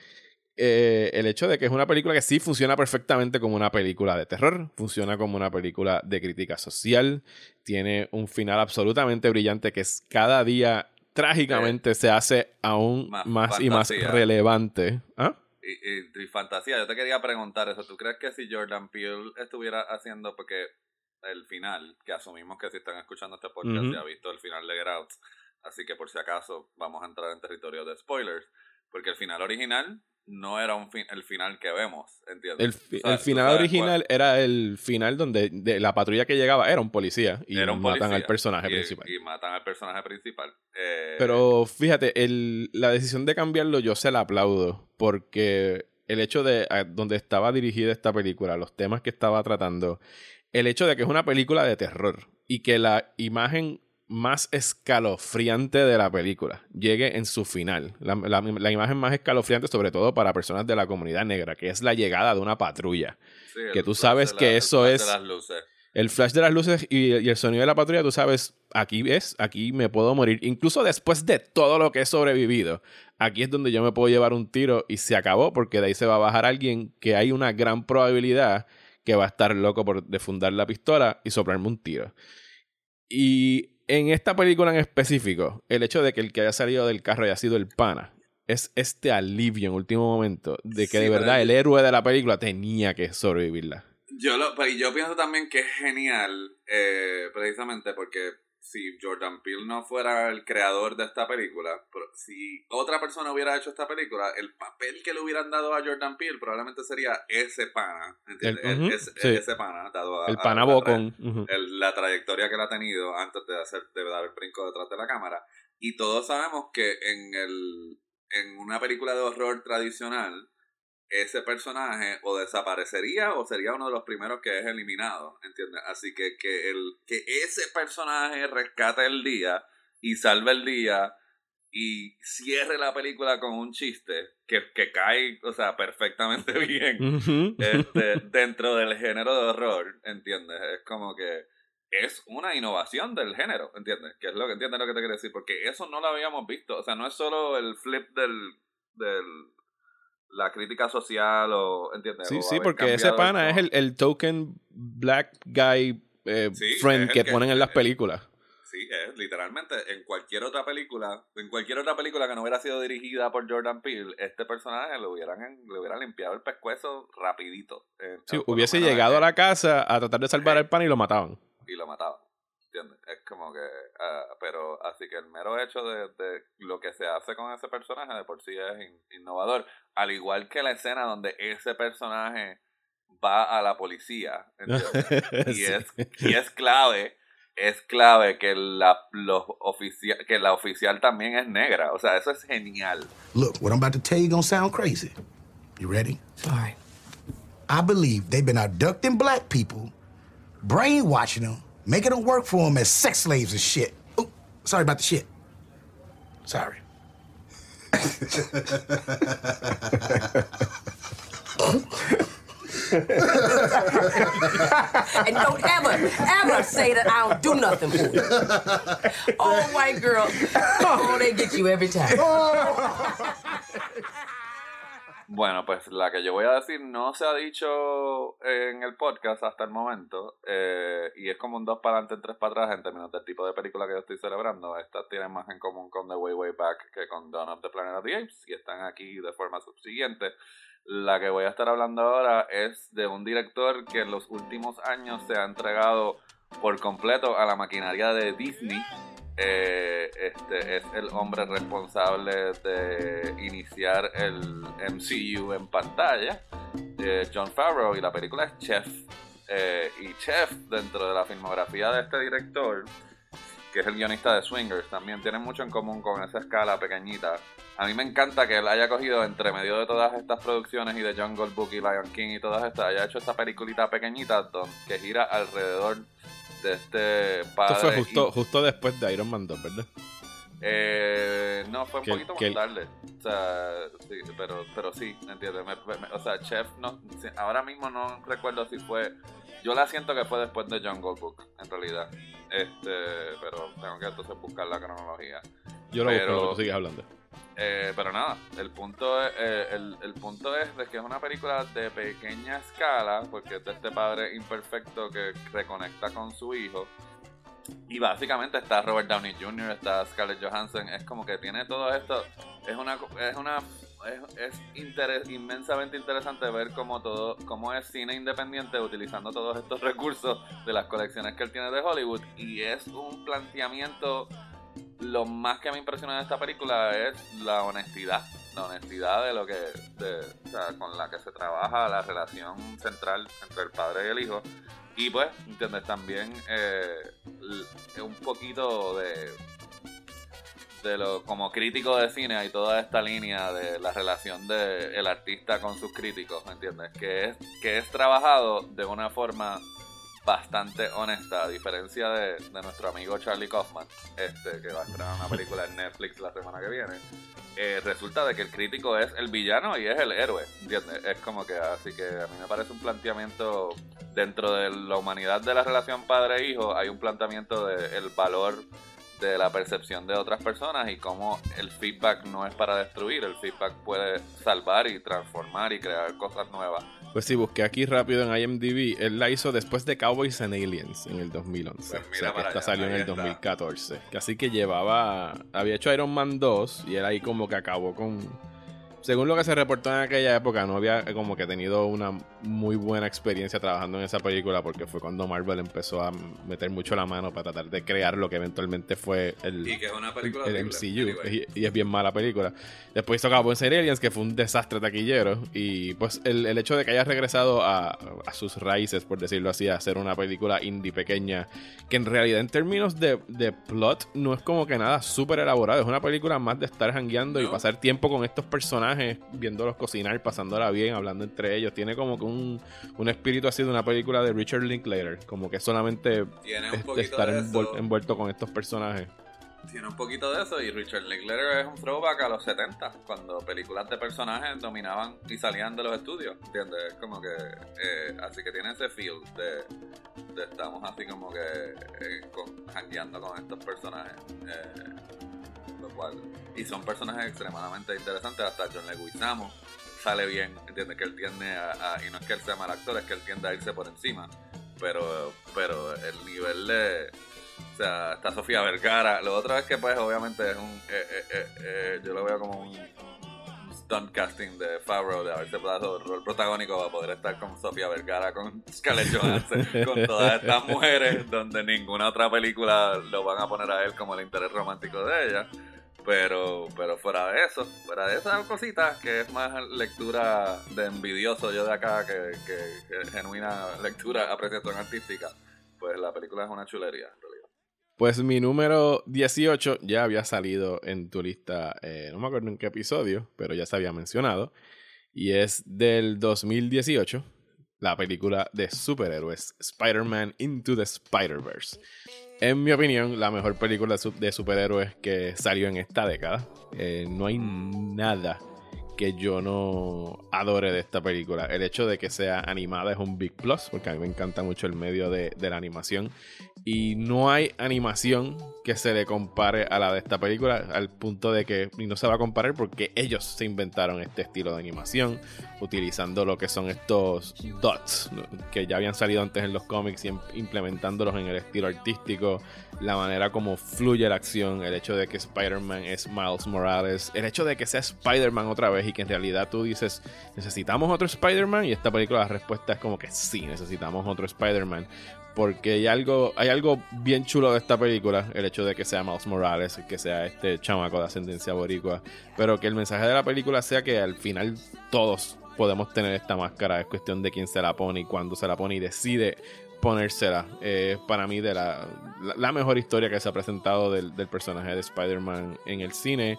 Eh, el hecho de que es una película que sí funciona perfectamente como una película de terror, funciona como una película de crítica social, tiene un final absolutamente brillante que es cada día trágicamente se hace aún más, y más relevante. ¿Ah? Y, fantasía, yo te quería preguntar eso. ¿Tú crees que si Jordan Peele estuviera haciendo, porque el final, que asumimos que si están escuchando este podcast ya ha visto el final de Get Out, así que por si acaso vamos a entrar en territorio de spoilers, porque el final original no era un el final que vemos, ¿entiendes? El, final original era el final donde de la patrulla que llegaba era un policía y matan al personaje principal. Y matan al personaje principal. Eh, Pero fíjate, el, la decisión de cambiarlo yo se la aplaudo porque el hecho de donde estaba dirigida esta película, los temas que estaba tratando, el hecho de que es una película de terror y que la imagen más escalofriante de la película llegue en su final. La, imagen más escalofriante, sobre todo para personas de la comunidad negra, que es la llegada de una patrulla. que tú sabes que eso es. El flash de las luces y, el sonido de la patrulla, tú sabes, aquí ves, aquí me puedo morir. Incluso después de todo lo que he sobrevivido, aquí es donde yo me puedo llevar un tiro y se acabó, porque de ahí se va a bajar alguien que hay una gran probabilidad que va a estar loco por defundar la pistola y soplarme un tiro. Y en esta película en específico, el hecho de que el que haya salido del carro haya sido el pana, es este alivio en último momento de que de verdad el héroe de la película tenía que sobrevivirla. Yo, lo, pues, yo pienso también que es genial, eh, precisamente porque si Jordan Peele no fuera el creador de esta película, si otra persona hubiera hecho esta película, el papel que le hubieran dado a Jordan Peele probablemente sería ese pana, ¿entiendes? Ese pana, dado a, el pana la trayectoria que él ha tenido antes de hacer de dar el brinco detrás de la cámara. Y todos sabemos que en el en una película de horror tradicional, ese personaje o desaparecería o sería uno de los primeros que es eliminado, ¿entiendes? Así que que, el, que ese personaje rescate el día y salve el día y cierre la película con un chiste que, que cae, o sea, perfectamente bien este, dentro del género de horror, ¿entiendes? Es como que es una innovación del género, ¿entiendes? Que es lo que entiendes lo que te quiero decir, porque eso no lo habíamos visto, o sea, no es solo el flip del, del la crítica social o, ¿entiendes? Sí, sí, porque ese pana es el, el, token black guy eh, friend que, ponen en las películas. Sí, es literalmente en cualquier otra película, en cualquier otra película que no hubiera sido dirigida por Jordan Peele, este personaje le hubieran, le hubieran limpiado el pescuezo rapidito. Eh, sí, hubiese llegado a la casa a tratar de salvar el pan y lo mataban. Y lo mataban. ¿Entiendes? Es como que. Uh, pero así que el mero hecho de, de, lo que se hace con ese personaje de por sí es innovador. Al igual que la escena donde ese personaje va a la policía. y, es, y es clave. Es clave que la, los oficial, que la oficial también es negra. O sea, eso es genial. Look, what I'm about to tell you gonna sound crazy. You ready? Sorry. I believe they've been abducting black people, brainwashing them making them work for them as sex slaves and shit. Oh, sorry about the shit. Sorry. and don't ever, ever say that I don't do nothing for you. All white girls, oh, they get you every time. Bueno, pues la que yo voy a decir no se ha dicho en el podcast hasta el momento. Eh, y es como un dos para adelante, tres para atrás en términos del tipo de película que yo estoy celebrando. Estas tienen más en común con The Way Way Back que con Dawn of the Planet of the Apes. Y están aquí de forma subsiguiente. La que voy a estar hablando ahora es de un director que en los últimos años se ha entregado por completo a la maquinaria de Disney eh, este es el hombre responsable de iniciar el MCU en pantalla, eh, John Favreau, y la película es Chef. Eh, y Chef, dentro de la filmografía de este director, que es el guionista de Swingers, también tiene mucho en común con esa escala pequeñita. A mí me encanta que él haya cogido entre medio de todas estas producciones y de Jungle Book y Lion King y todas estas, haya hecho esta peliculita pequeñita que gira alrededor de este padre. Esto fue justo, justo después de Iron Man 2, ¿verdad? Eh, no, fue un poquito más tarde. O sea, sí, pero, pero sí, ¿entiendes? o sea, Chef, no, ahora mismo no recuerdo si fue. Yo la siento que fue después de Jungle Book, en realidad. Este, pero tengo que entonces buscar la cronología. Yo lo pero, busco, sigues hablando. Eh, pero nada, el punto, es, eh, el, el, punto es de que es una película de pequeña escala, porque es este padre imperfecto que reconecta con su hijo. Y básicamente está Robert Downey Jr., está Scarlett Johansson, es como que tiene todo esto. Es una, es una es, inmensamente interesante ver cómo todo, cómo es cine independiente utilizando todos estos recursos de las colecciones que él tiene de Hollywood. Y es un planteamiento lo más que me impresiona de esta película es la honestidad. La honestidad de lo que. De, o sea, con la que se trabaja la relación central entre el padre y el hijo. Y pues, ¿entiendes? También eh, un poquito de. De lo, como crítico de cine hay toda esta línea de la relación del el artista con sus críticos, ¿entiendes? Que es, que es trabajado de una forma bastante honesta, a diferencia de, nuestro amigo Charlie Kaufman, este, que va a estrenar una película en Netflix la semana que viene. Eh, resulta de que el crítico es el villano y es el héroe, ¿entiendes? Es como que, así que a mí me parece un planteamiento dentro de la humanidad de la relación padre-hijo, hay un planteamiento del valor de la percepción de otras personas y cómo el feedback no es para destruir, el feedback puede salvar y transformar y crear cosas nuevas. Pues sí, busqué aquí rápido en IMDb. Él la hizo después de Cowboys and Aliens en el 2011. Pues o sea, que esta salió en el 2014. Así que llevaba. Había hecho Iron Man 2 y él ahí como que acabó con. Según lo que se reportó en aquella época, no había como que tenido una muy buena experiencia trabajando en esa película porque fue cuando Marvel empezó a meter mucho la mano para tratar de crear lo que eventualmente fue el, MCU. Y, es bien mala película. Después hizo Cowboys and Aliens, que fue un desastre taquillero. Y pues el, hecho de que haya regresado a, a, sus raíces, por decirlo así, a hacer una película indie pequeña, que en realidad en términos de, de plot no es como que nada súper elaborado. Es una película más de estar jangueando y pasar tiempo con estos personajes, viéndolos cocinar, pasándola bien, hablando entre ellos. Tiene como que un, un espíritu así de una película de Richard Linklater. Como que solamente estar envuelto con estos personajes. Tiene un poquito de eso y Richard Linklater es un throwback a los 70, cuando películas de personajes dominaban y salían de los estudios, ¿entiendes? Como que, eh, así que tiene ese feel de, estamos así como que eh, con, con estos personajes. Eh, y son personajes extremadamente interesantes, hasta John Leguizamo sale bien, ¿entiendes? Que él tiende a, y no es que él sea mal actor, es que él tiende a irse por encima, pero, pero el nivel de o sea, está Sofía Vergara. Lo otro es que, pues, obviamente es un. Eh, eh, eh, yo lo veo como un stunt casting de Favreau de haberse dado el rol protagónico para poder estar con Sofía Vergara, con Scarlett Johansson, con todas estas mujeres, donde ninguna otra película lo van a poner a él como el interés romántico de ella. Pero, pero fuera de eso, fuera de esas cositas, que es más lectura de envidioso yo de acá que, que genuina lectura, apreciación artística, pues la película es una chulería en realidad. Pues mi número 18 ya había salido en tu lista, eh, no me acuerdo en qué episodio, pero ya se había mencionado. Y es del 2018, la película de superhéroes Spider-Man Into the Spider-Verse. En mi opinión, la mejor película de superhéroes que salió en esta década. Eh, no hay nada que yo no adore de esta película. El hecho de que sea animada es un big plus, porque a mí me encanta mucho el medio de, la animación y no hay animación que se le compare a la de esta película al punto de que no se va a comparar porque ellos se inventaron este estilo de animación utilizando lo que son estos dots que ya habían salido antes en los cómics y implementándolos en el estilo artístico la manera como fluye la acción el hecho de que Spider-Man es Miles Morales el hecho de que sea Spider-Man otra vez y que en realidad tú dices necesitamos otro Spider-Man y esta película la respuesta es como que sí necesitamos otro Spider-Man. Porque hay algo, hay algo bien chulo de esta película, el hecho de que sea Miles Morales, que sea este chamaco de ascendencia boricua, pero que el mensaje de la película sea que al final todos podemos tener esta máscara, es cuestión de quién se la pone y cuándo se la pone y decide ponérsela. Es para mí de la, la, mejor historia que se ha presentado del, personaje de Spider-Man en el cine.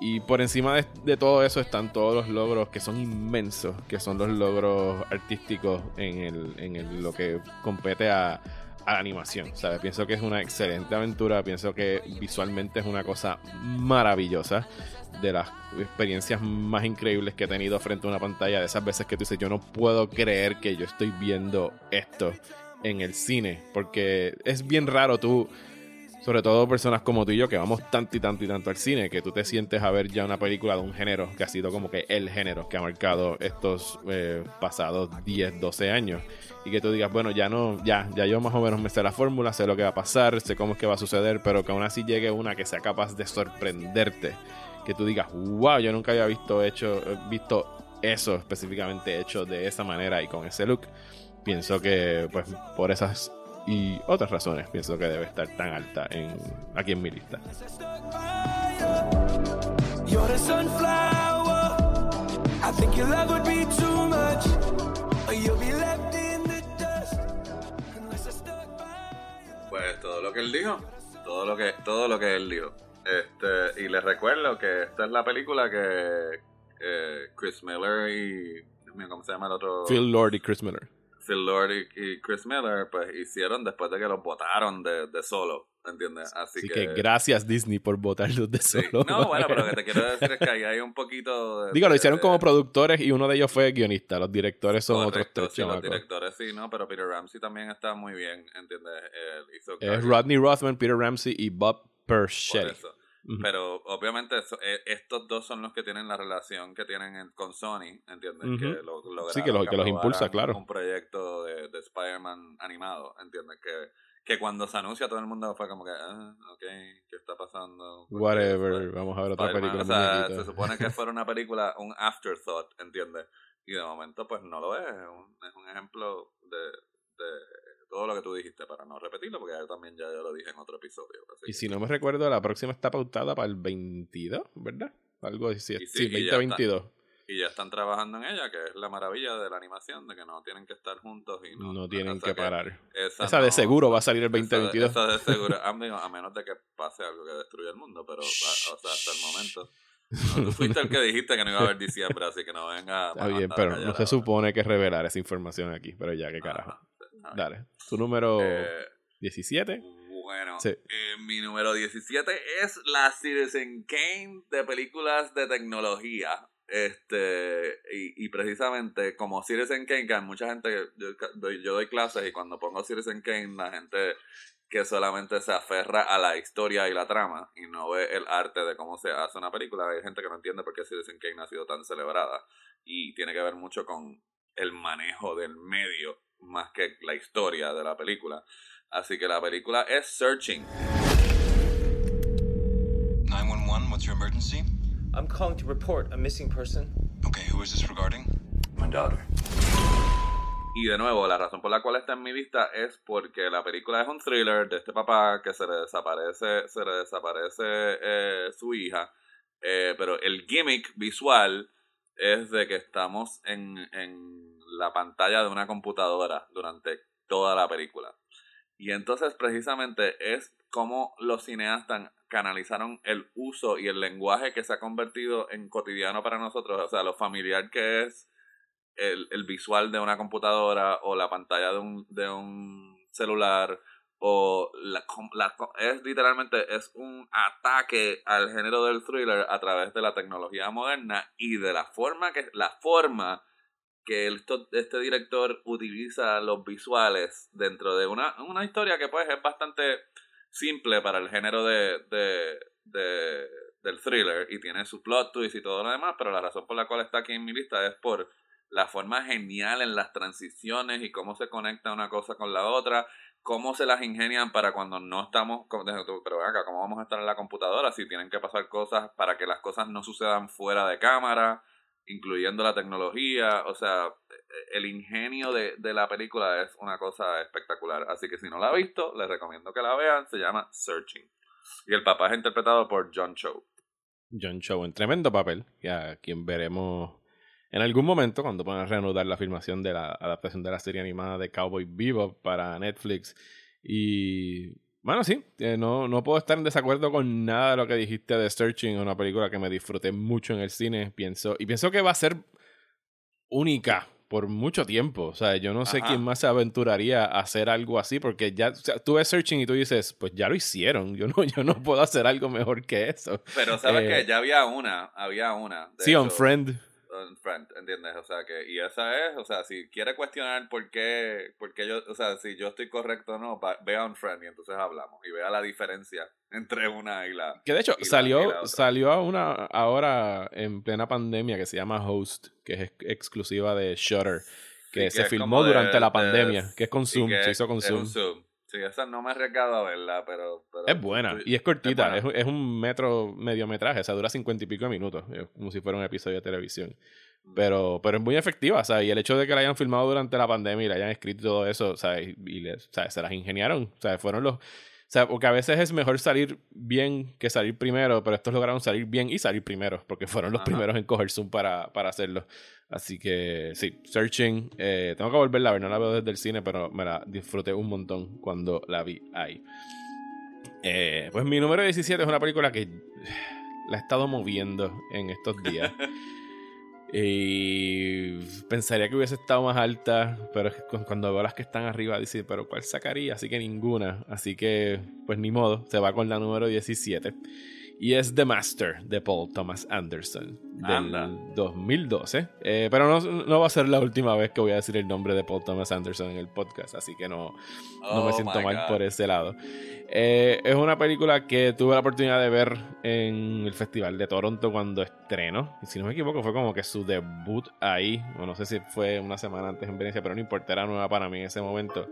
Y por encima de, todo eso están todos los logros que son inmensos, que son los logros artísticos en, el, en lo que compete a, a la animación. ¿sabes? Pienso que es una excelente aventura, pienso que visualmente es una cosa maravillosa. De las experiencias más increíbles que he tenido frente a una pantalla, de esas veces que tú dices, yo no puedo creer que yo estoy viendo esto en el cine, porque es bien raro tú, sobre todo personas como tú y yo, que vamos tanto y tanto y tanto al cine, que tú te sientes a ver ya una película de un género que ha sido como que el género que ha marcado estos eh, pasados 10, 12 años. Y que tú digas, bueno, ya no, ya, ya yo más o menos me sé la fórmula, sé lo que va a pasar, sé cómo es que va a suceder, pero que aún así llegue una que sea capaz de sorprenderte. Que tú digas, wow, yo nunca había visto hecho, visto eso específicamente hecho de esa manera y con ese look pienso que pues por esas y otras razones pienso que debe estar tan alta en aquí en mi lista. Pues todo lo que él dijo, todo lo que todo lo que él dijo. Este, y les recuerdo que esta es la película que eh, Chris Miller y ¿cómo se llama el otro? Phil Lord y Chris Miller Phil Lord y, Chris Miller, pues hicieron después de que los votaron de, de solo, ¿entiendes? Así, que, gracias Disney por votarlos de solo. No, bueno, pero lo que te quiero decir es que ahí hay un poquito de... Digo, lo hicieron como productores y uno de ellos fue guionista, los directores son otros tres sí, Los directores sí, ¿no? Pero Peter Ramsey también está muy bien, ¿entiendes? es Rodney Rothman, Peter Ramsey y Bob Pero obviamente e, estos dos son los que tienen la relación que tienen con Sony, ¿entiendes? Que sí, que, los impulsa, claro. Un proyecto de, de Spider-Man animado, ¿entiendes? Que, que cuando se anuncia todo el mundo fue como que, ah, ok, ¿qué está pasando? Whatever, vamos a ver otra película. O sea, se supone que fuera una película, un afterthought, ¿entiendes? Y de momento, pues no lo es. Es un, es un ejemplo de, de todo lo que tú dijiste para no repetirlo, porque yo también ya, lo dije en otro episodio. y si no me recuerdo, la próxima está pautada para el 22, ¿verdad? Algo así. Sí, 2022. Y ya están trabajando en ella, que es la maravilla de la animación, de que no tienen que estar juntos y no, no tienen que parar. esa, de seguro va a salir el 2022. Esa, de seguro, a, menos de que pase algo que destruya el mundo, pero o sea, hasta el momento. tú fuiste el que dijiste que no iba a haber diciembre, así que no venga. Está bien, pero no se supone que revelar esa información aquí, pero ya, qué carajo. Dale, tu número 17. Eh, bueno, eh, mi número 17 es la Citizen Kane de películas de tecnología. Este, y, y precisamente como Citizen Kane, que hay mucha gente, yo, yo doy clases y cuando pongo Citizen Kane, la gente que solamente se aferra a la historia y la trama y no ve el arte de cómo se hace una película. Hay gente que no entiende por qué Citizen Kane ha sido tan celebrada y tiene que ver mucho con el manejo del medio más que la historia de la película. Así que la película es Searching. 911, what's your emergency? I'm calling to report a missing person. Okay, who is this regarding? My daughter. Y de nuevo, la razón por la cual está en mi lista es porque la película es un thriller de este papá que se le desaparece, se le desaparece eh, su hija. Eh, pero el gimmick visual es de que estamos en, en la pantalla de una computadora durante toda la película. Y entonces precisamente es como los cineastas canalizaron el uso y el lenguaje que se ha convertido en cotidiano para nosotros, o sea, lo familiar que es el, el visual de una computadora o la pantalla de un, de un celular o la, la, es literalmente es un ataque al género del thriller a través de la tecnología moderna y de la forma que la forma que este director utiliza los visuales dentro de una, una historia que pues es bastante simple para el género de, de, de, del thriller y tiene su plot twist y todo lo demás, pero la razón por la cual está aquí en mi lista es por la forma genial en las transiciones y cómo se conecta una cosa con la otra, cómo se las ingenian para cuando no estamos, pero acá, ¿cómo vamos a estar en la computadora si tienen que pasar cosas para que las cosas no sucedan fuera de cámara? Incluyendo la tecnología, o sea, el ingenio de, de, la película es una cosa espectacular. Así que si no la ha visto, les recomiendo que la vean. Se llama Searching. Y el papá es interpretado por John Cho. John Cho, en tremendo papel, y a quien veremos en algún momento cuando puedan reanudar la filmación de la adaptación de la serie animada de Cowboy Vivo para Netflix. Y bueno, sí, eh, no, no puedo estar en desacuerdo con nada de lo que dijiste de Searching, una película que me disfruté mucho en el cine. Pienso, y pienso que va a ser única por mucho tiempo. O sea, yo no sé quién más se aventuraría a hacer algo así, porque ya tú ves Searching y tú dices, pues ya lo hicieron. Yo no, yo no puedo hacer algo mejor que eso. Pero sabes que eh, ya había una, había una. Sí, On Friend friend, ¿entiendes? O sea que, y esa es, o sea, si quiere cuestionar por qué, por qué yo, o sea, si yo estoy correcto o no, vea un friend y entonces hablamos y vea la diferencia entre una y la. Que de hecho salió, salió a una ahora en plena pandemia que se llama Host, que es exclusiva de Shutter, que se filmó durante la pandemia, que es con Zoom, se hizo con Zoom. Sí, esa no me he arriesgado a verla, pero... es buena y es cortita, es, un metro mediometraje, o sea, dura cincuenta y pico de minutos, como si fuera un episodio de televisión. Mm. Pero, pero es muy efectiva, o sea, y el hecho de que la hayan filmado durante la pandemia y la hayan escrito todo eso, o sea, y, se las ingeniaron, o sea, fueron los... O sea, porque a veces es mejor salir bien que salir primero, pero estos lograron salir bien y salir primero, porque fueron los primeros en coger Zoom para, para hacerlo. Así que sí, Searching. Eh, tengo que volverla a ver, no la veo desde el cine, pero me la disfruté un montón cuando la vi ahí. Eh, pues mi número 17 es una película que la he estado moviendo en estos días. y pensaría que hubiese estado más alta, pero cuando veo las que están arriba, dice, pero ¿cuál sacaría? Así que ninguna. Así que, pues ni modo, se va con la número 17. Y es The Master de Paul Thomas Anderson. Del 2012. Eh, pero no, no, va a ser la última vez que voy a decir el nombre de Paul Thomas Anderson en el podcast, así que no, no me oh siento mal por ese lado. Eh, es una película que tuve la oportunidad de ver en el Festival de Toronto cuando estrenó. Y si no me equivoco, fue como que su debut ahí. O no sé si fue una semana antes en Venecia, pero no importa, era nueva para mí en ese momento.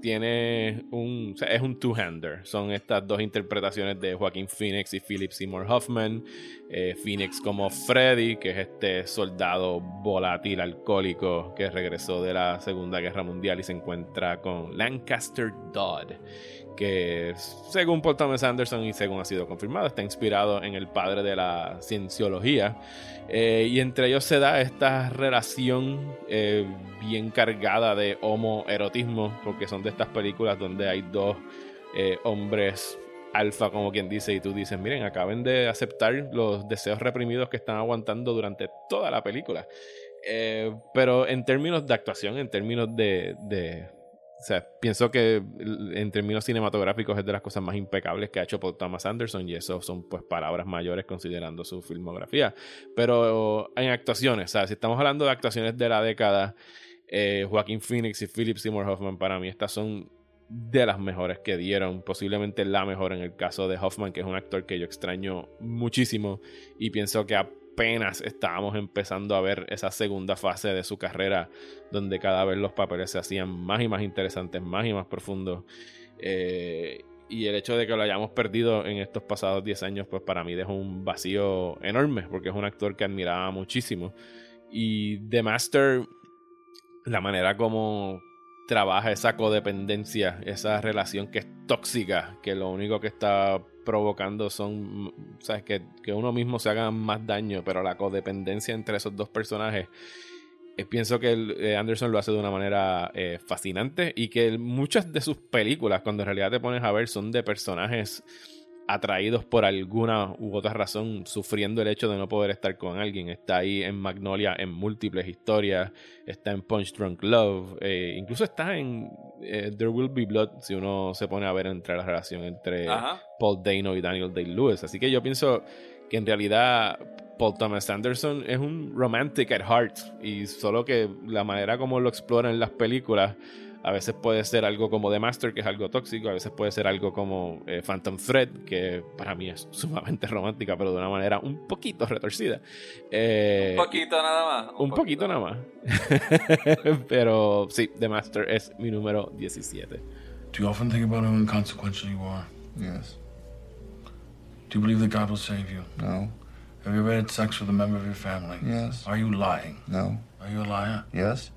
Tiene un. es un two-hander. Son estas dos interpretaciones de Joaquín Phoenix y Philip Seymour Hoffman. Eh, Phoenix como Que es este soldado volátil, alcohólico, que regresó de la Segunda Guerra Mundial y se encuentra con Lancaster Dodd que según Paul Thomas Anderson y según ha sido confirmado, está inspirado en el padre de la cienciología. Eh, y entre ellos se da esta relación eh, bien cargada de homoerotismo, porque son de estas películas donde hay dos eh, hombres alfa, como quien dice, y tú dices, miren, acaben de aceptar los deseos reprimidos que están aguantando durante toda la película. pero en términos de actuación, en términos de o sea, pienso que en términos cinematográficos es de las cosas más impecables que ha hecho Paul Thomas Anderson y eso son pues palabras mayores considerando su filmografía. Pero en actuaciones, o sea, si estamos hablando de actuaciones de la década, eh, Joaquín Phoenix y Philip Seymour Hoffman para mí estas son de las mejores que dieron, posiblemente la mejor en el caso de Hoffman, que es un actor que yo extraño muchísimo y pienso que apenas estábamos empezando a ver esa segunda fase de su carrera, donde cada vez los papeles se hacían más y más interesantes, más y más profundos. Eh, y el hecho de que lo hayamos perdido en estos pasados 10 años, pues para mí dejó un vacío enorme, porque es un actor que admiraba muchísimo. Y The Master, la manera como trabaja esa codependencia, esa relación que es tóxica, que lo único que está provocando son, sabes, que, que uno mismo se haga más daño, pero la codependencia entre esos dos personajes, eh, pienso que eh, Anderson lo hace de una manera eh, fascinante y que muchas de sus películas, cuando en realidad te pones a ver, son de personajes atraídos por alguna u otra razón, sufriendo el hecho de no poder estar con alguien. Está ahí en Magnolia en múltiples historias, está en Punch Drunk Love, eh, incluso está en eh, There Will Be Blood, si uno se pone a ver entre la relación entre Paul Dano y Daniel Day-Lewis. Así que yo pienso que en realidad Paul Thomas Anderson es un romantic at heart y solo que la manera como lo explora en las películas a veces puede ser algo como The Master, que es algo tóxico. A veces puede ser algo como eh, Phantom Thread, que para mí es sumamente romántica, pero de una manera un poquito retorcida. Eh, un poquito nada más. Un, poquito, nada más. pero sí, The Master es mi número 17. Do you often think about how inconsequential you are? Yes. Do you believe that God will save you? No. Have you ever had sex with a member of your family? Yes. Are you lying? No. Are you a liar? Yes.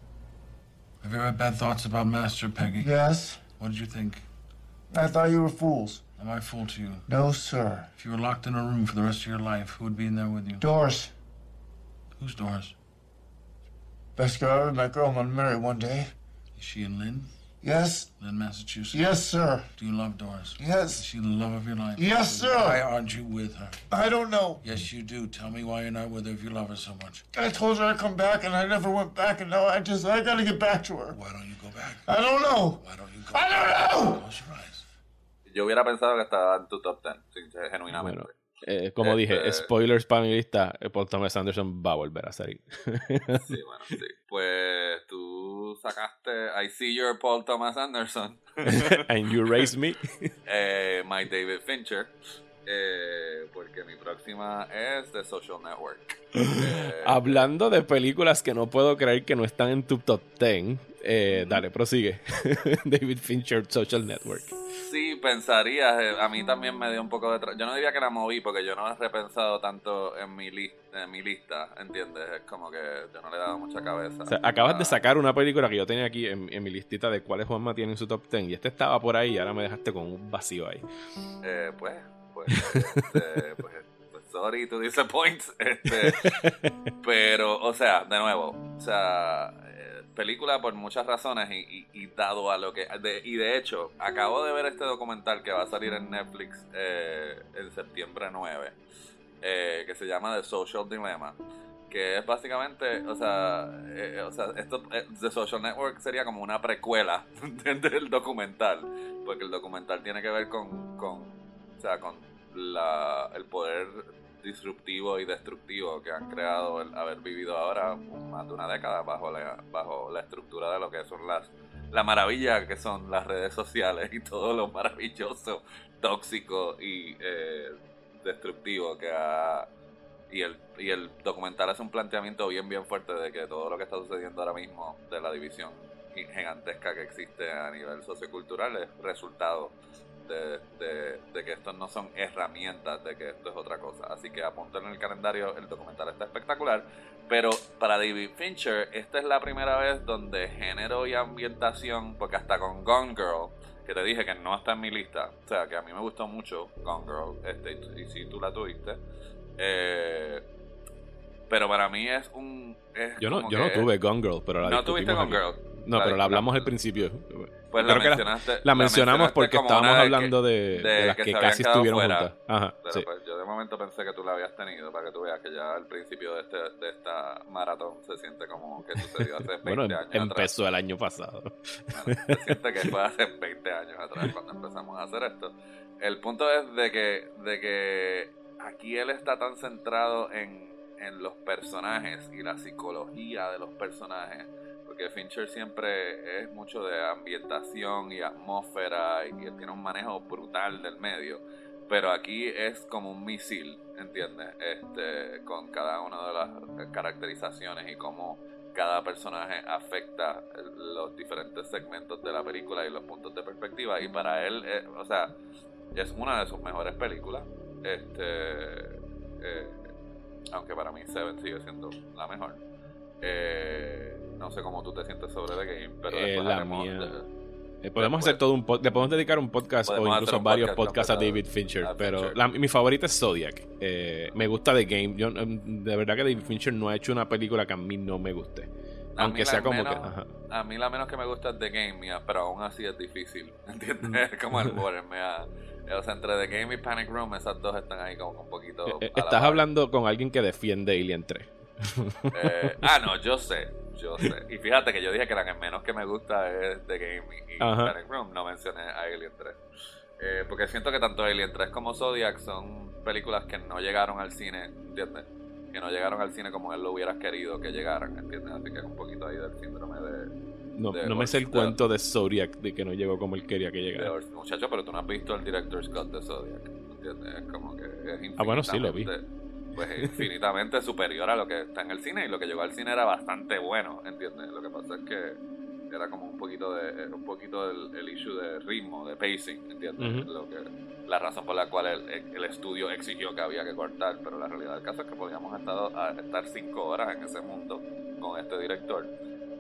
Have you ever had bad thoughts about Master Peggy? Yes. What did you think? I thought you were fools. Am I a fool to you? No, sir. If you were locked in a room for the rest of your life, who would be in there with you? Doris. Who's Doris? Best girl I ever met. Girl I'm gonna marry one day. Is she in Lynn? Yes. Lynn, Massachusetts? Yes, sir. Do you love Doris? Yes. Is she the love of your life? Yes, sir. Why aren't you with her? I don't know. Yes, you do. Tell me why you're not with her if you love her so much. I told her I'd come back, and I never went back, and now I just, I gotta get back to her. Why don't you go back? I don't know. Why don't you go I don't know. Close your eyes. Yo hubiera pensado que estaba en tu top 10, genuinamente. Bueno. Eh, como dije, spoilers para mi lista, Paul Thomas Anderson va a volver a salir. Sí, bueno, sí. Pues tú sacaste I See Your Paul Thomas Anderson, And you raise me. eh, My David Fincher, eh, porque mi próxima es The Social Network. Eh, Hablando de películas que no puedo creer que no están en tu top 10, eh, dale, prosigue. David Fincher, Social Network. Sí, pensaría, eh, a mí también me dio un poco de... Yo no diría que la moví porque yo no he repensado tanto en mi, lis- en mi lista, ¿entiendes? Es como que yo no le he dado mucha cabeza. O sea, acabas de sacar una película que yo tenía aquí en, en mi listita de cuáles Juanma tiene en su top 10 y este estaba por ahí y ahora me dejaste con un vacío ahí. Eh, pues, pues, este, pues, pues, sorry to disappoint, este, pero, o sea, de nuevo, o sea, eh, película por muchas razones y, y- y dado a lo que, de- y de hecho, acabo de ver este documental que va a salir en Netflix eh, en septiembre 9, eh, que se llama The Social Dilemma. Que es básicamente, o sea, eh, o sea esto, eh, The Social Network sería como una precuela del documental, porque el documental tiene que ver con, con o sea, con la, el poder disruptivo y destructivo que han creado el haber vivido ahora más de una década bajo la, bajo la estructura de lo que son las la maravilla que son las redes sociales y todo lo maravilloso, tóxico y eh, destructivo que ha y el, y el documental hace un planteamiento bien bien fuerte de que todo lo que está sucediendo ahora mismo de la división gigantesca que existe a nivel sociocultural es resultado de, de, que estos no son herramientas, de que esto es otra cosa. Así que apunten en el calendario, el documental está espectacular. Pero para David Fincher, esta es la primera vez donde género y ambientación, porque hasta con Gone Girl, que te dije que no está en mi lista, o sea, que a mí me gustó mucho Gone Girl, este, y, si tú la tuviste, eh, pero para mí es un... yo no, yo no tuve Gone Girl, pero la No tuviste Gone Girl. No, pero la hablamos al principio. Pues la, mencionaste, la, mencionamos porque estábamos hablando de, las que, casi estuvieron juntas. Ajá, pero pues yo de momento pensé que tú la habías tenido para que tú veas que ya al principio de, este, de esta maratón se siente como que sucedió hace 20 bueno, em, años empezó el año pasado. se siente que fue hace 20 años atrás cuando empezamos a hacer esto. El punto es de que, de que aquí él está tan centrado en, en los personajes y la psicología de los personajes Fincher siempre es mucho de ambientación y atmósfera y tiene un manejo brutal del medio. Pero aquí es como un misil, ¿entiendes? Este, con cada una de las caracterizaciones y cómo cada personaje afecta los diferentes segmentos de la película y los puntos de perspectiva. Y para él, eh, o sea, es una de sus mejores películas. Este, eh, aunque para mí Seven sigue siendo la mejor. Eh, no sé cómo tú te sientes sobre The Game, pero eh, la mía. Eh, podemos hacer todo un le podemos dedicar un podcast o incluso varios podcasts a David Fincher, pero mi favorita es Zodiac. Eh, me gusta The Game. Yo, em, de verdad que David Fincher no ha hecho una película que a mí no me guste. Aunque sea como que. A mí la menos que me gusta es The Game, pero aún así es difícil. ¿Entiendes? Mm. como el a. O sea, entre The Game y Panic Room, esas dos están ahí como un poquito. Estás hablando con alguien que defiende Alien 3. Ah, no, yo sé. Yo sé. Y fíjate que yo dije que la que menos que me gusta es The Game y, Panic Room. No mencioné a Alien 3. Eh, porque siento que tanto Alien 3 como Zodiac son películas que no llegaron al cine, ¿entiendes? Que no llegaron al cine como él lo hubiera querido que llegaran, ¿entiendes? Así que es un poquito ahí del síndrome de... No, no me sé el cuento de Zodiac de que no llegó como él quería que llegara. Muchacho, pero tú no has visto el director Scott de Zodiac, ¿entiendes? Es como que es Ah, bueno, sí lo vi pues infinitamente superior a lo que está en el cine y lo que llegó al cine era bastante bueno, ¿entiendes? Lo que pasa es que era como un poquito de un poquito el, issue de ritmo, de pacing, ¿entiendes? Lo que la razón por la cual el, el, estudio exigió que había que cortar, pero la realidad del caso es que podíamos estar, estar cinco horas en ese mundo con este director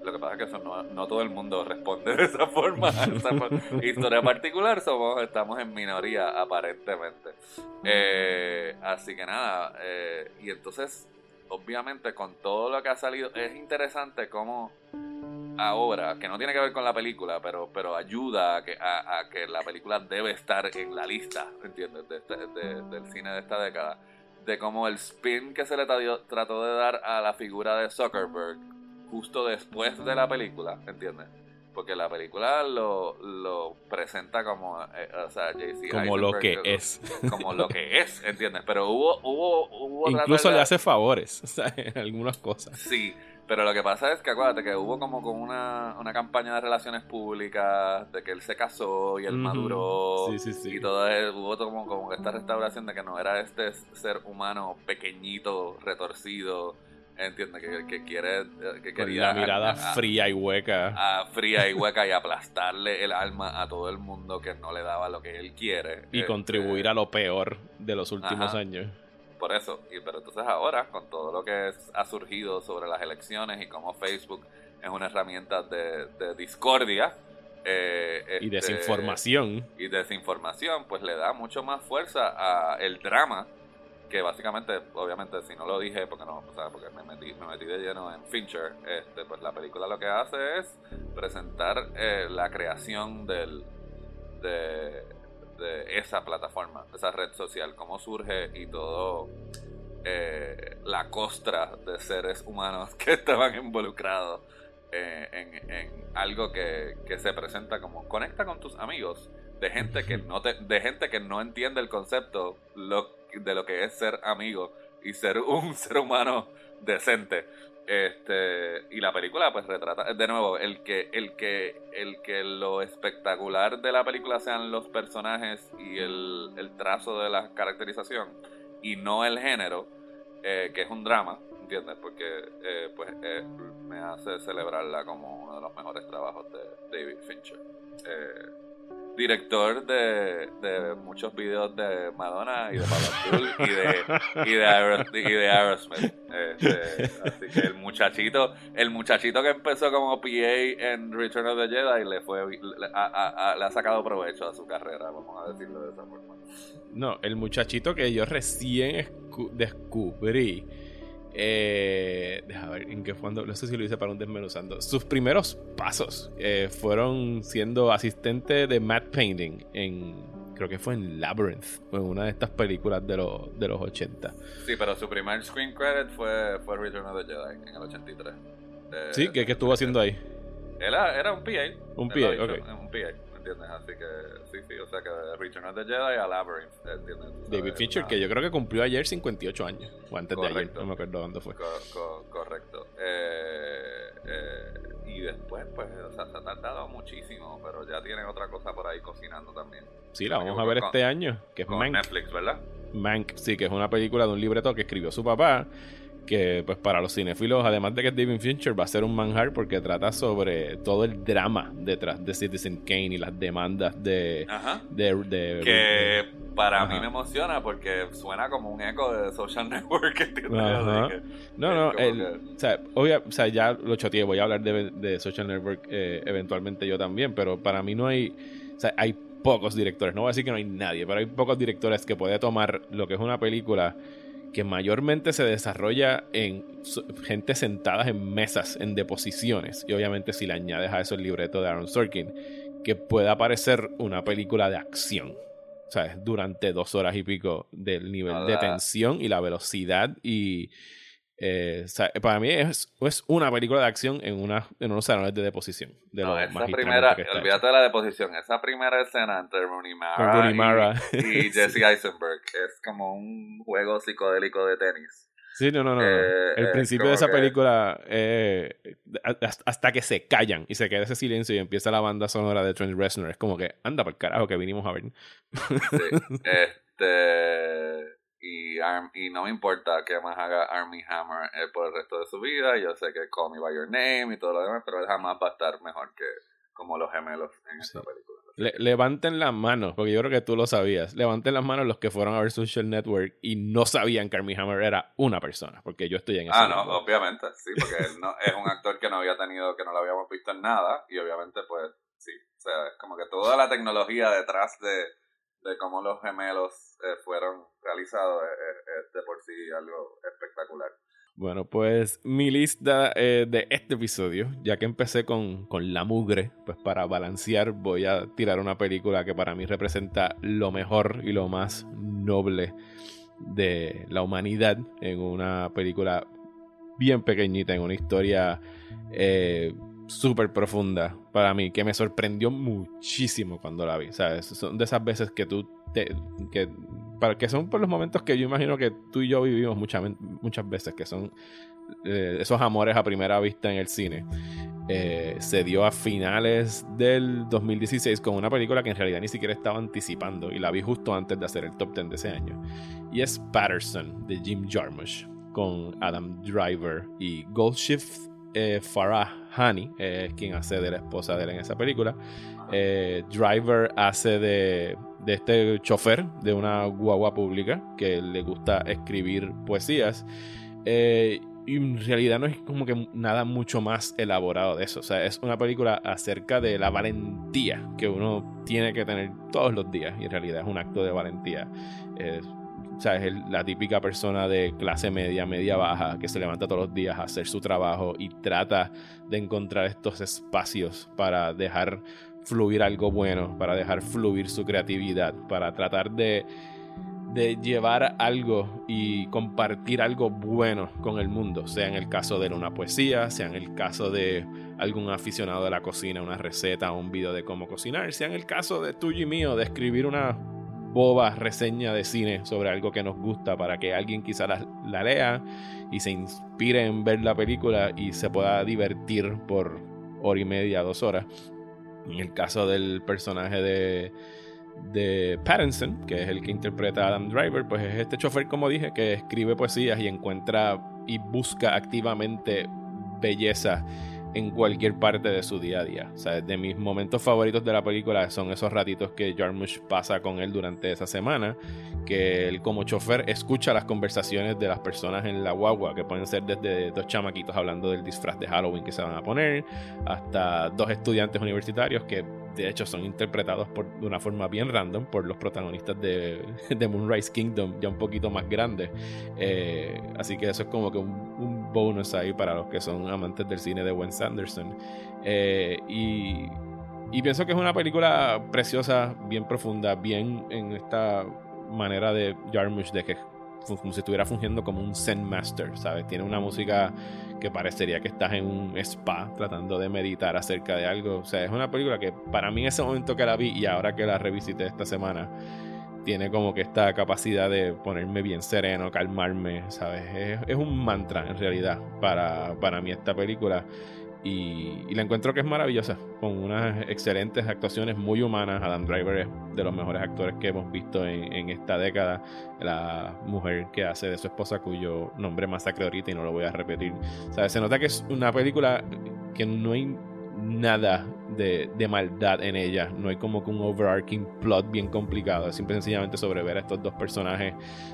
lo que pasa es que eso no, no todo el mundo responde de esa forma. esa historia particular somos, estamos en minoría aparentemente. Eh, así que nada, eh, y entonces, obviamente con todo lo que ha salido, es interesante cómo ahora, que no tiene que ver con la película, pero, pero ayuda a que, a, que la película debe estar en la lista, ¿entiendes? Este, del cine de esta década. De cómo el spin que se le trató de dar a la figura de Zuckerberg justo después de la película, ¿entiendes? Porque la película lo, lo presenta como, eh, o sea, JC Como lo que es. Como lo que es, ¿entiendes? Pero hubo, hubo, hubo Incluso le hace favores, o sea, en algunas cosas. Sí, pero lo que pasa es que acuérdate que hubo como con una, una campaña de relaciones públicas de que él se casó y él maduró sí, sí, sí. y todo eso, hubo como, como esta restauración de que no era este ser humano pequeñito, retorcido, entiende que, que quiere que quería la mirada fría y hueca. fría y hueca y aplastarle el alma a todo el mundo que no le daba lo que él quiere y este, contribuir a lo peor de los últimos años. Por eso y pero entonces ahora con todo lo que ha surgido sobre las elecciones y cómo Facebook es una herramienta de, discordia eh, y este, desinformación. y desinformación pues le da mucho más fuerza a el drama que básicamente, obviamente, si no lo dije, porque no, o sea, porque me metí, me metí de lleno en Fincher, este, pues la película lo que hace es presentar eh, la creación del, de, de, esa plataforma, esa red social, cómo surge y todo eh, la costra de seres humanos que estaban involucrados eh, en, en, algo que, que se presenta como conecta con tus amigos de gente que no te, de gente que no entiende el concepto lo de lo que es ser amigo y ser un ser humano decente. Este, y la película pues retrata, de nuevo, el que, el que, el que lo espectacular de la película sean los personajes y el, el trazo de la caracterización y no el género, eh, que es un drama, ¿entiendes? Porque eh, pues eh, me hace celebrarla como uno de los mejores trabajos de David Fincher. Eh, director de, de, muchos videos de Madonna y de Pablo y de, y de, y de Aerosmith. Este, así que el muchachito, el muchachito que empezó como PA en Return of the Jedi le fue le, a, a, le ha sacado provecho a su carrera, vamos a decirlo de esa forma. No, el muchachito que yo recién descubrí eh, deja ver en qué cuando no sé si lo hice para un desmenuzando. Sus primeros pasos eh, fueron siendo asistente de matte painting en creo que fue en Labyrinth, en una de estas películas de, los de los 80. Sí, pero su primer screen credit fue, fue Return of the Jedi en el 83. Eh, sí, ¿qué, qué estuvo haciendo ahí? Era, era un PA. Un PA, ok. Un PA. ¿Entiendes? Así que sí, sí, o sea que Return of the Jedi a Labyrinth, ¿entiendes? David Fincher, que yo creo que cumplió ayer 58 años, o antes correcto. de ayer, no me acuerdo cuándo fue. Co co correcto. Eh, eh, y después, pues, o sea, se ha tardado muchísimo, pero ya tiene otra cosa por ahí cocinando también. Sí, la vamos a ver con, este año, que es Mank. Netflix, ¿verdad? Mank, sí, que es una película de un libreto que escribió su papá que pues para los cinéfilos, además de que David Fincher, va a ser un manjar porque trata sobre todo el drama detrás de Citizen Kane y las demandas de... Ajá. de, de que para Ajá. mí me emociona porque suena como un eco de Social Network. Que, no, no, el, que... o, sea, obvia, o sea, ya lo choteé, voy a hablar de, de Social Network eh, eventualmente yo también, pero para mí no hay... O sea, hay pocos directores, no voy a decir que no hay nadie, pero hay pocos directores que puede tomar lo que es una película que mayormente se desarrolla en gente sentada en mesas, en deposiciones, y obviamente si le añades a eso el libreto de Aaron Sorkin, que pueda parecer una película de acción, ¿sabes? Durante dos horas y pico del nivel Hola. de tensión y la velocidad y... Eh, o sea, para mí es, es, una película de acción en, una, en unos salones de deposición. De no, esa primera, olvídate de la deposición, esa primera escena entre Rooney Mara, Rooney Mara. y, y Jesse Eisenberg es como un juego psicodélico de tenis. Sí, no, no, no. Eh, el principio de esa película, eh, hasta que se callan y se queda ese silencio y empieza la banda sonora de Trent Reznor, es como que anda por carajo que vinimos a ver. Sí, este y, Arm, y no me importa que más haga Army Hammer eh, por el resto de su vida. Yo sé que Call Me By Your Name y todo lo demás, pero él jamás va a estar mejor que como los gemelos en esta película. Le, levanten las manos, porque yo creo que tú lo sabías. Levanten las manos los que fueron a ver Social Network y no sabían que Army Hammer era una persona, porque yo estoy en ese Ah, no, obviamente, sí, porque él no, es un actor que no había tenido, que no lo habíamos visto en nada, y obviamente, pues, sí. O sea, es como que toda la tecnología detrás de, de cómo los gemelos eh, fueron realizados es, es, es, de por sí algo espectacular. Bueno, pues mi lista eh, de este episodio, ya que empecé con, con, la mugre, pues para balancear voy a tirar una película que para mí representa lo mejor y lo más noble de la humanidad en una película bien pequeñita, en una historia eh, súper profunda para mí, que me sorprendió muchísimo cuando la vi. ¿sabes? Son de esas veces que tú que, para, que son por los momentos que yo imagino que tú y yo vivimos muchas, muchas veces, que son eh, esos amores a primera vista en el cine. Eh, se dio a finales del 2016 con una película que en realidad ni siquiera estaba anticipando y la vi justo antes de hacer el top 10 de ese año. Y es Patterson de Jim Jarmusch con Adam Driver y Goldshift eh, Farah Hani, eh, quien hace de la esposa de él en esa película. Eh, Driver hace de, de, este chofer de una guagua pública que le gusta escribir poesías. Eh, y en realidad no es como que nada mucho más elaborado de eso. O sea, es una película acerca de la valentía que uno tiene que tener todos los días. Y en realidad es un acto de valentía. O sea, es la típica persona de clase media, media baja, que se levanta todos los días a hacer su trabajo y trata de encontrar estos espacios para dejar fluir algo bueno, para dejar fluir su creatividad, para tratar de, de llevar algo y compartir algo bueno con el mundo, sea en el caso de una poesía, sea en el caso de algún aficionado de la cocina, una receta o un video de cómo cocinar, sea en el caso de tuyo y mío de escribir una boba reseña de cine sobre algo que nos gusta para que alguien quizá la, la lea y se inspire en ver la película y se pueda divertir por hora y media, dos horas. En el caso del personaje de, de Pattinson, que es el que interpreta a Adam Driver, pues es este chofer, como dije, que escribe poesías y encuentra y busca activamente belleza en cualquier parte de su día a día. O sea, de mis momentos favoritos de la película son esos ratitos que Jarmusch pasa con él durante esa semana, que él como chofer escucha las conversaciones de las personas en la guagua, que pueden ser desde dos chamaquitos hablando del disfraz de Halloween que se van a poner, hasta dos estudiantes universitarios que de hecho son interpretados por, de una forma bien random por los protagonistas de, de Moonrise Kingdom, ya un poquito más grandes. Eh, así que eso es como que un, bonus ahí para los que son amantes del cine de Wes Anderson. Eh, y, y pienso que es una película preciosa, bien profunda, bien en esta manera de Jarmusch de que como si estuviera fungiendo como un Zen Master, ¿sabes? Tiene una música que parecería que estás en un spa tratando de meditar acerca de algo. O sea, es una película que para mí en ese momento que la vi y ahora que la revisité esta semana, tiene como que esta capacidad de ponerme bien sereno, calmarme, ¿sabes? Es, es un mantra en realidad para, para mí esta película. Y, la encuentro que es maravillosa, con unas excelentes actuaciones muy humanas. Adam Driver es de los mejores actores que hemos visto en, en, esta década. La mujer que hace de su esposa, cuyo nombre masacre ahorita y no lo voy a repetir. ¿Sabes? Se nota que es una película que no nada de, maldad en ella. No hay como que un overarching plot bien complicado. Es simple y sencillamente sobre ver a estos dos personajes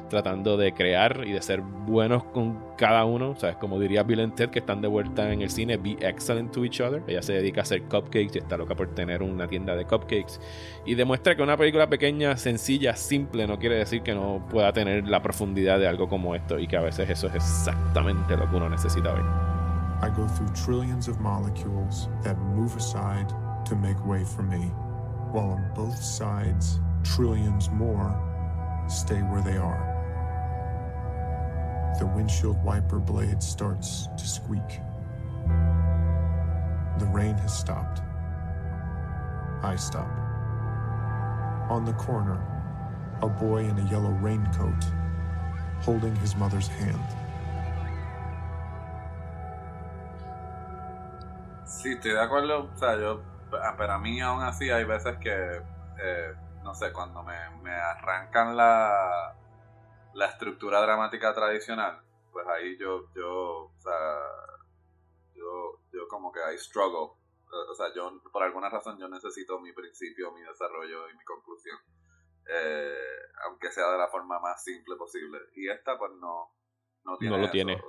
tratando de crear y de ser buenos con cada uno. ¿Sabes? Como diría Bill and Ted, que están de vuelta en el cine, be excellent to each other. Ella se dedica a hacer cupcakes y está loca por tener una tienda de cupcakes. Y demuestra que una película pequeña, sencilla, simple, no quiere decir que no pueda tener la profundidad de algo como esto. Y que a veces eso es exactamente lo que uno necesita ver. I go through trillions of molecules that move aside to make way for me, while on both sides, trillions more stay where they are. The windshield wiper blade starts to squeak. The rain has stopped. I stop. On the corner, a boy in a yellow raincoat holding his mother's hand. Sí, estoy de acuerdo. O sea, yo, para mí aún así hay veces que, eh, no sé, cuando me, me arrancan la, la estructura dramática tradicional, pues ahí yo, yo, o sea, yo, yo como que hay struggle. O sea, yo, por alguna razón, yo necesito mi principio, mi desarrollo y mi conclusión. Eh, aunque sea de la forma más simple posible. Y esta, pues no, no tiene. No lo eso. tiene.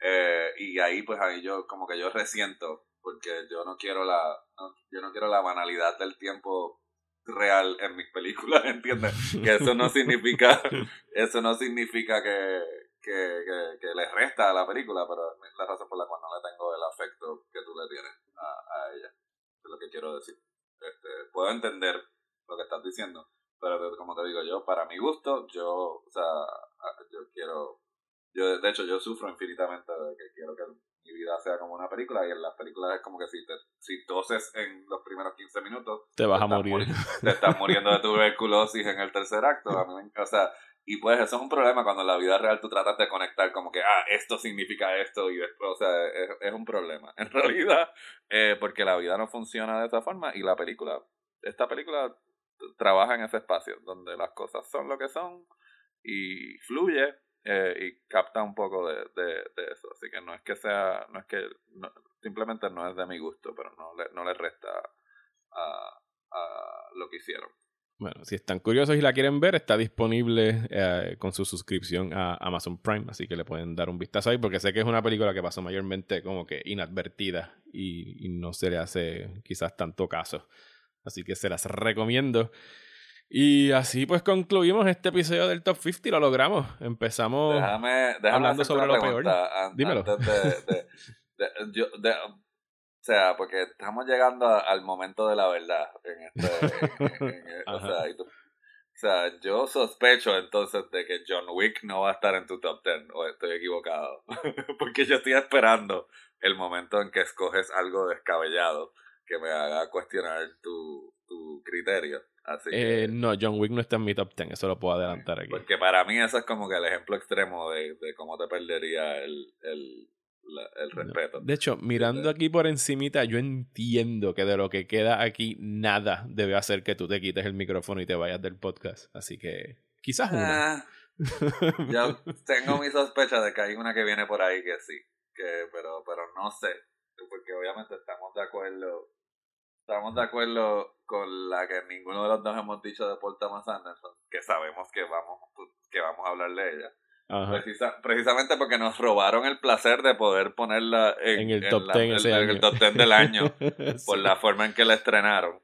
Eh, y ahí, pues ahí yo, como que yo resiento porque yo no quiero la no, yo no quiero la banalidad del tiempo real en mis películas, ¿entiendes? Que eso no significa eso no significa que, que, que, que, le resta a la película, pero es la razón por la cual no le tengo el afecto que tú le tienes a, a ella. Es lo que quiero decir. Este, puedo entender lo que estás diciendo, pero como te digo yo, para mi gusto, yo, o sea, yo quiero, yo de hecho yo sufro infinitamente de que quiero que mi vida sea como una película y en las películas es como que si te si toses en los primeros 15 minutos te vas te a morir. te estás muriendo de tuberculosis en el tercer acto a mí me, o sea y pues eso es un problema cuando en la vida real tú tratas de conectar como que ah esto significa esto y después o sea es, es un problema. En realidad eh, porque la vida no funciona de esa forma y la película esta película trabaja en ese espacio donde las cosas son lo que son y fluye eh, y capta un poco de, de, eso. Así que no es que sea, no es que, simplemente no es de mi gusto, pero no le, no le resta a, a lo que hicieron. Bueno, si están curiosos y la quieren ver, está disponible eh, con su suscripción a Amazon Prime, así que le pueden dar un vistazo ahí, porque sé que es una película que pasó mayormente como que inadvertida y no se le hace quizás tanto caso. Así que se las recomiendo. Y así pues concluimos este episodio del Top 50 y lo logramos. Empezamos déjame, déjame hablando sobre lo peor. An Dímelo. Antes de, de, de, yo, o sea, porque estamos llegando a, al momento de la verdad. En este, en, en, o, sea, tú, o, sea, yo sospecho entonces de que John Wick no va a estar en tu top 10 o estoy equivocado. porque yo estoy esperando el momento en que escoges algo descabellado que me haga cuestionar tu, tu criterio. Así eh, no, John Wick no está en mi top 10, eso lo puedo adelantar aquí. Porque para mí eso es como que el ejemplo extremo de, de cómo te perdería el, el, el respeto. De hecho, mirando aquí por encimita, yo entiendo que de lo que queda aquí, nada debe hacer que tú te quites el micrófono y te vayas del podcast. Así que quizás una. Ah, yo tengo mi sospecha de que hay una que viene por ahí que sí, que pero pero no sé, porque obviamente estamos de acuerdo estamos de acuerdo con la que ninguno de los dos hemos dicho de Paul Thomas Anderson, que sabemos que vamos que vamos a hablar de ella. precisamente porque nos robaron el placer de poder ponerla en, el, top ten el top 10 del año por la forma en que la estrenaron.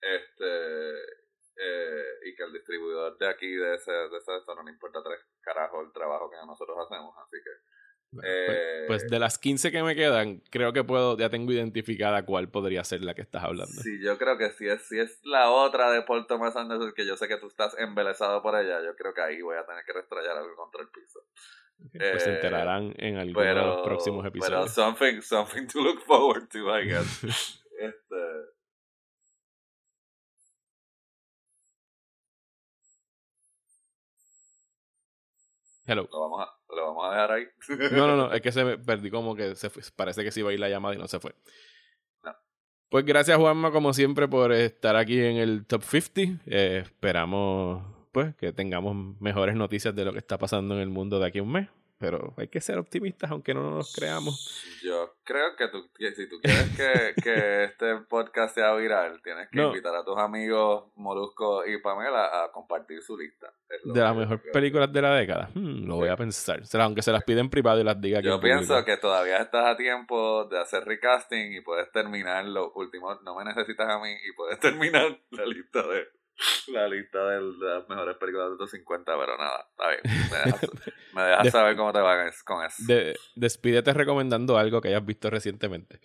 Este eh, y que el distribuidor de aquí, de ese, de ese esto, no le importa tres carajos el trabajo que nosotros hacemos, así que... Pues, pues, eh, de las 15 que me quedan, creo que puedo, ya tengo identificada cuál podría ser la que estás hablando. Sí, yo creo que si es, si es la otra de Paul Thomas Anderson, que yo sé que tú estás embelesado por ella, yo creo que ahí voy a tener que restrayar algo contra el piso. pues se enterarán en algunos de los próximos episodios. Pero something, something to look forward to, I guess. este, Hello. Lo vamos, a, lo vamos a dejar ahí. no, no, no, es que se me perdí como que se fue. Parece que sí iba a ir la llamada y no se fue. Pues gracias Juanma como siempre por estar aquí en el Top 50. Eh, esperamos pues que tengamos mejores noticias de lo que está pasando en el mundo de aquí a un mes pero hay que ser optimistas aunque no nos creamos. Yo creo que, tú, si tú quieres que, que, este podcast sea viral, tienes que invitar a tus amigos Molusco y Pamela a compartir su lista. De las mejores películas de la década. Hmm, lo voy a pensar. aunque se las piden privado y las diga Yo pienso que todavía estás a tiempo de hacer recasting y puedes terminar los últimos. No me necesitas a mí y puedes terminar la lista de la lista de las mejores películas de los 50, pero nada, está bien. Me dejas, saber cómo te va con eso. despídete recomendando algo que hayas visto recientemente.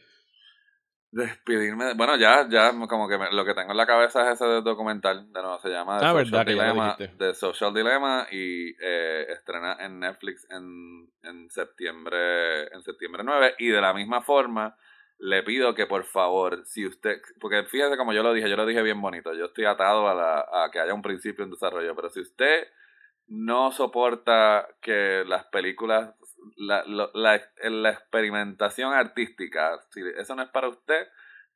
Despedirme, bueno, ya, ya como que lo que tengo en la cabeza es ese documental, de nuevo, se llama The, ah, Social, Dilemma, The Social Dilemma y eh, estrena en Netflix en, en septiembre en septiembre 9 y de la misma forma le pido que por favor, si usted, porque fíjese como yo lo dije, yo lo dije bien bonito, yo estoy atado a, la, a que haya un principio en desarrollo, pero si usted no soporta que las películas, la, la, la, experimentación artística, si eso no es para usted,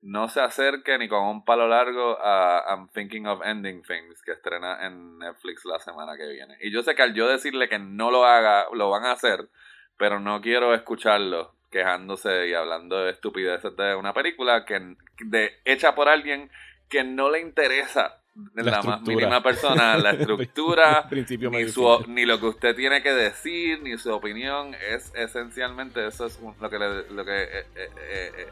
no se acerque ni con un palo largo a I'm Thinking of Ending Things, que estrena en Netflix la semana que viene. Y yo sé que al yo decirle que no lo haga, lo van a hacer, pero no quiero escucharlo quejándose y hablando de estupideces de una película que de, hecha por alguien que no le interesa la, más mínima persona la estructura ni, su, ni, lo que usted tiene que decir ni su opinión es esencialmente eso es lo que lo que eh, eh, eh,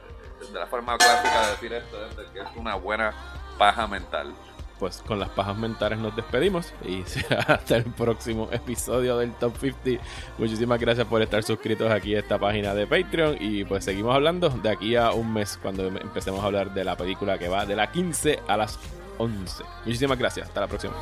de la forma clásica de decir esto es que es una buena paja mental pues con las pajas mentales nos despedimos y hasta el próximo episodio del Top 50. Muchísimas gracias por estar suscritos aquí a esta página de Patreon y pues seguimos hablando de aquí a un mes cuando empecemos a hablar de la película que va de la 15 a las 11. Muchísimas gracias, hasta la próxima.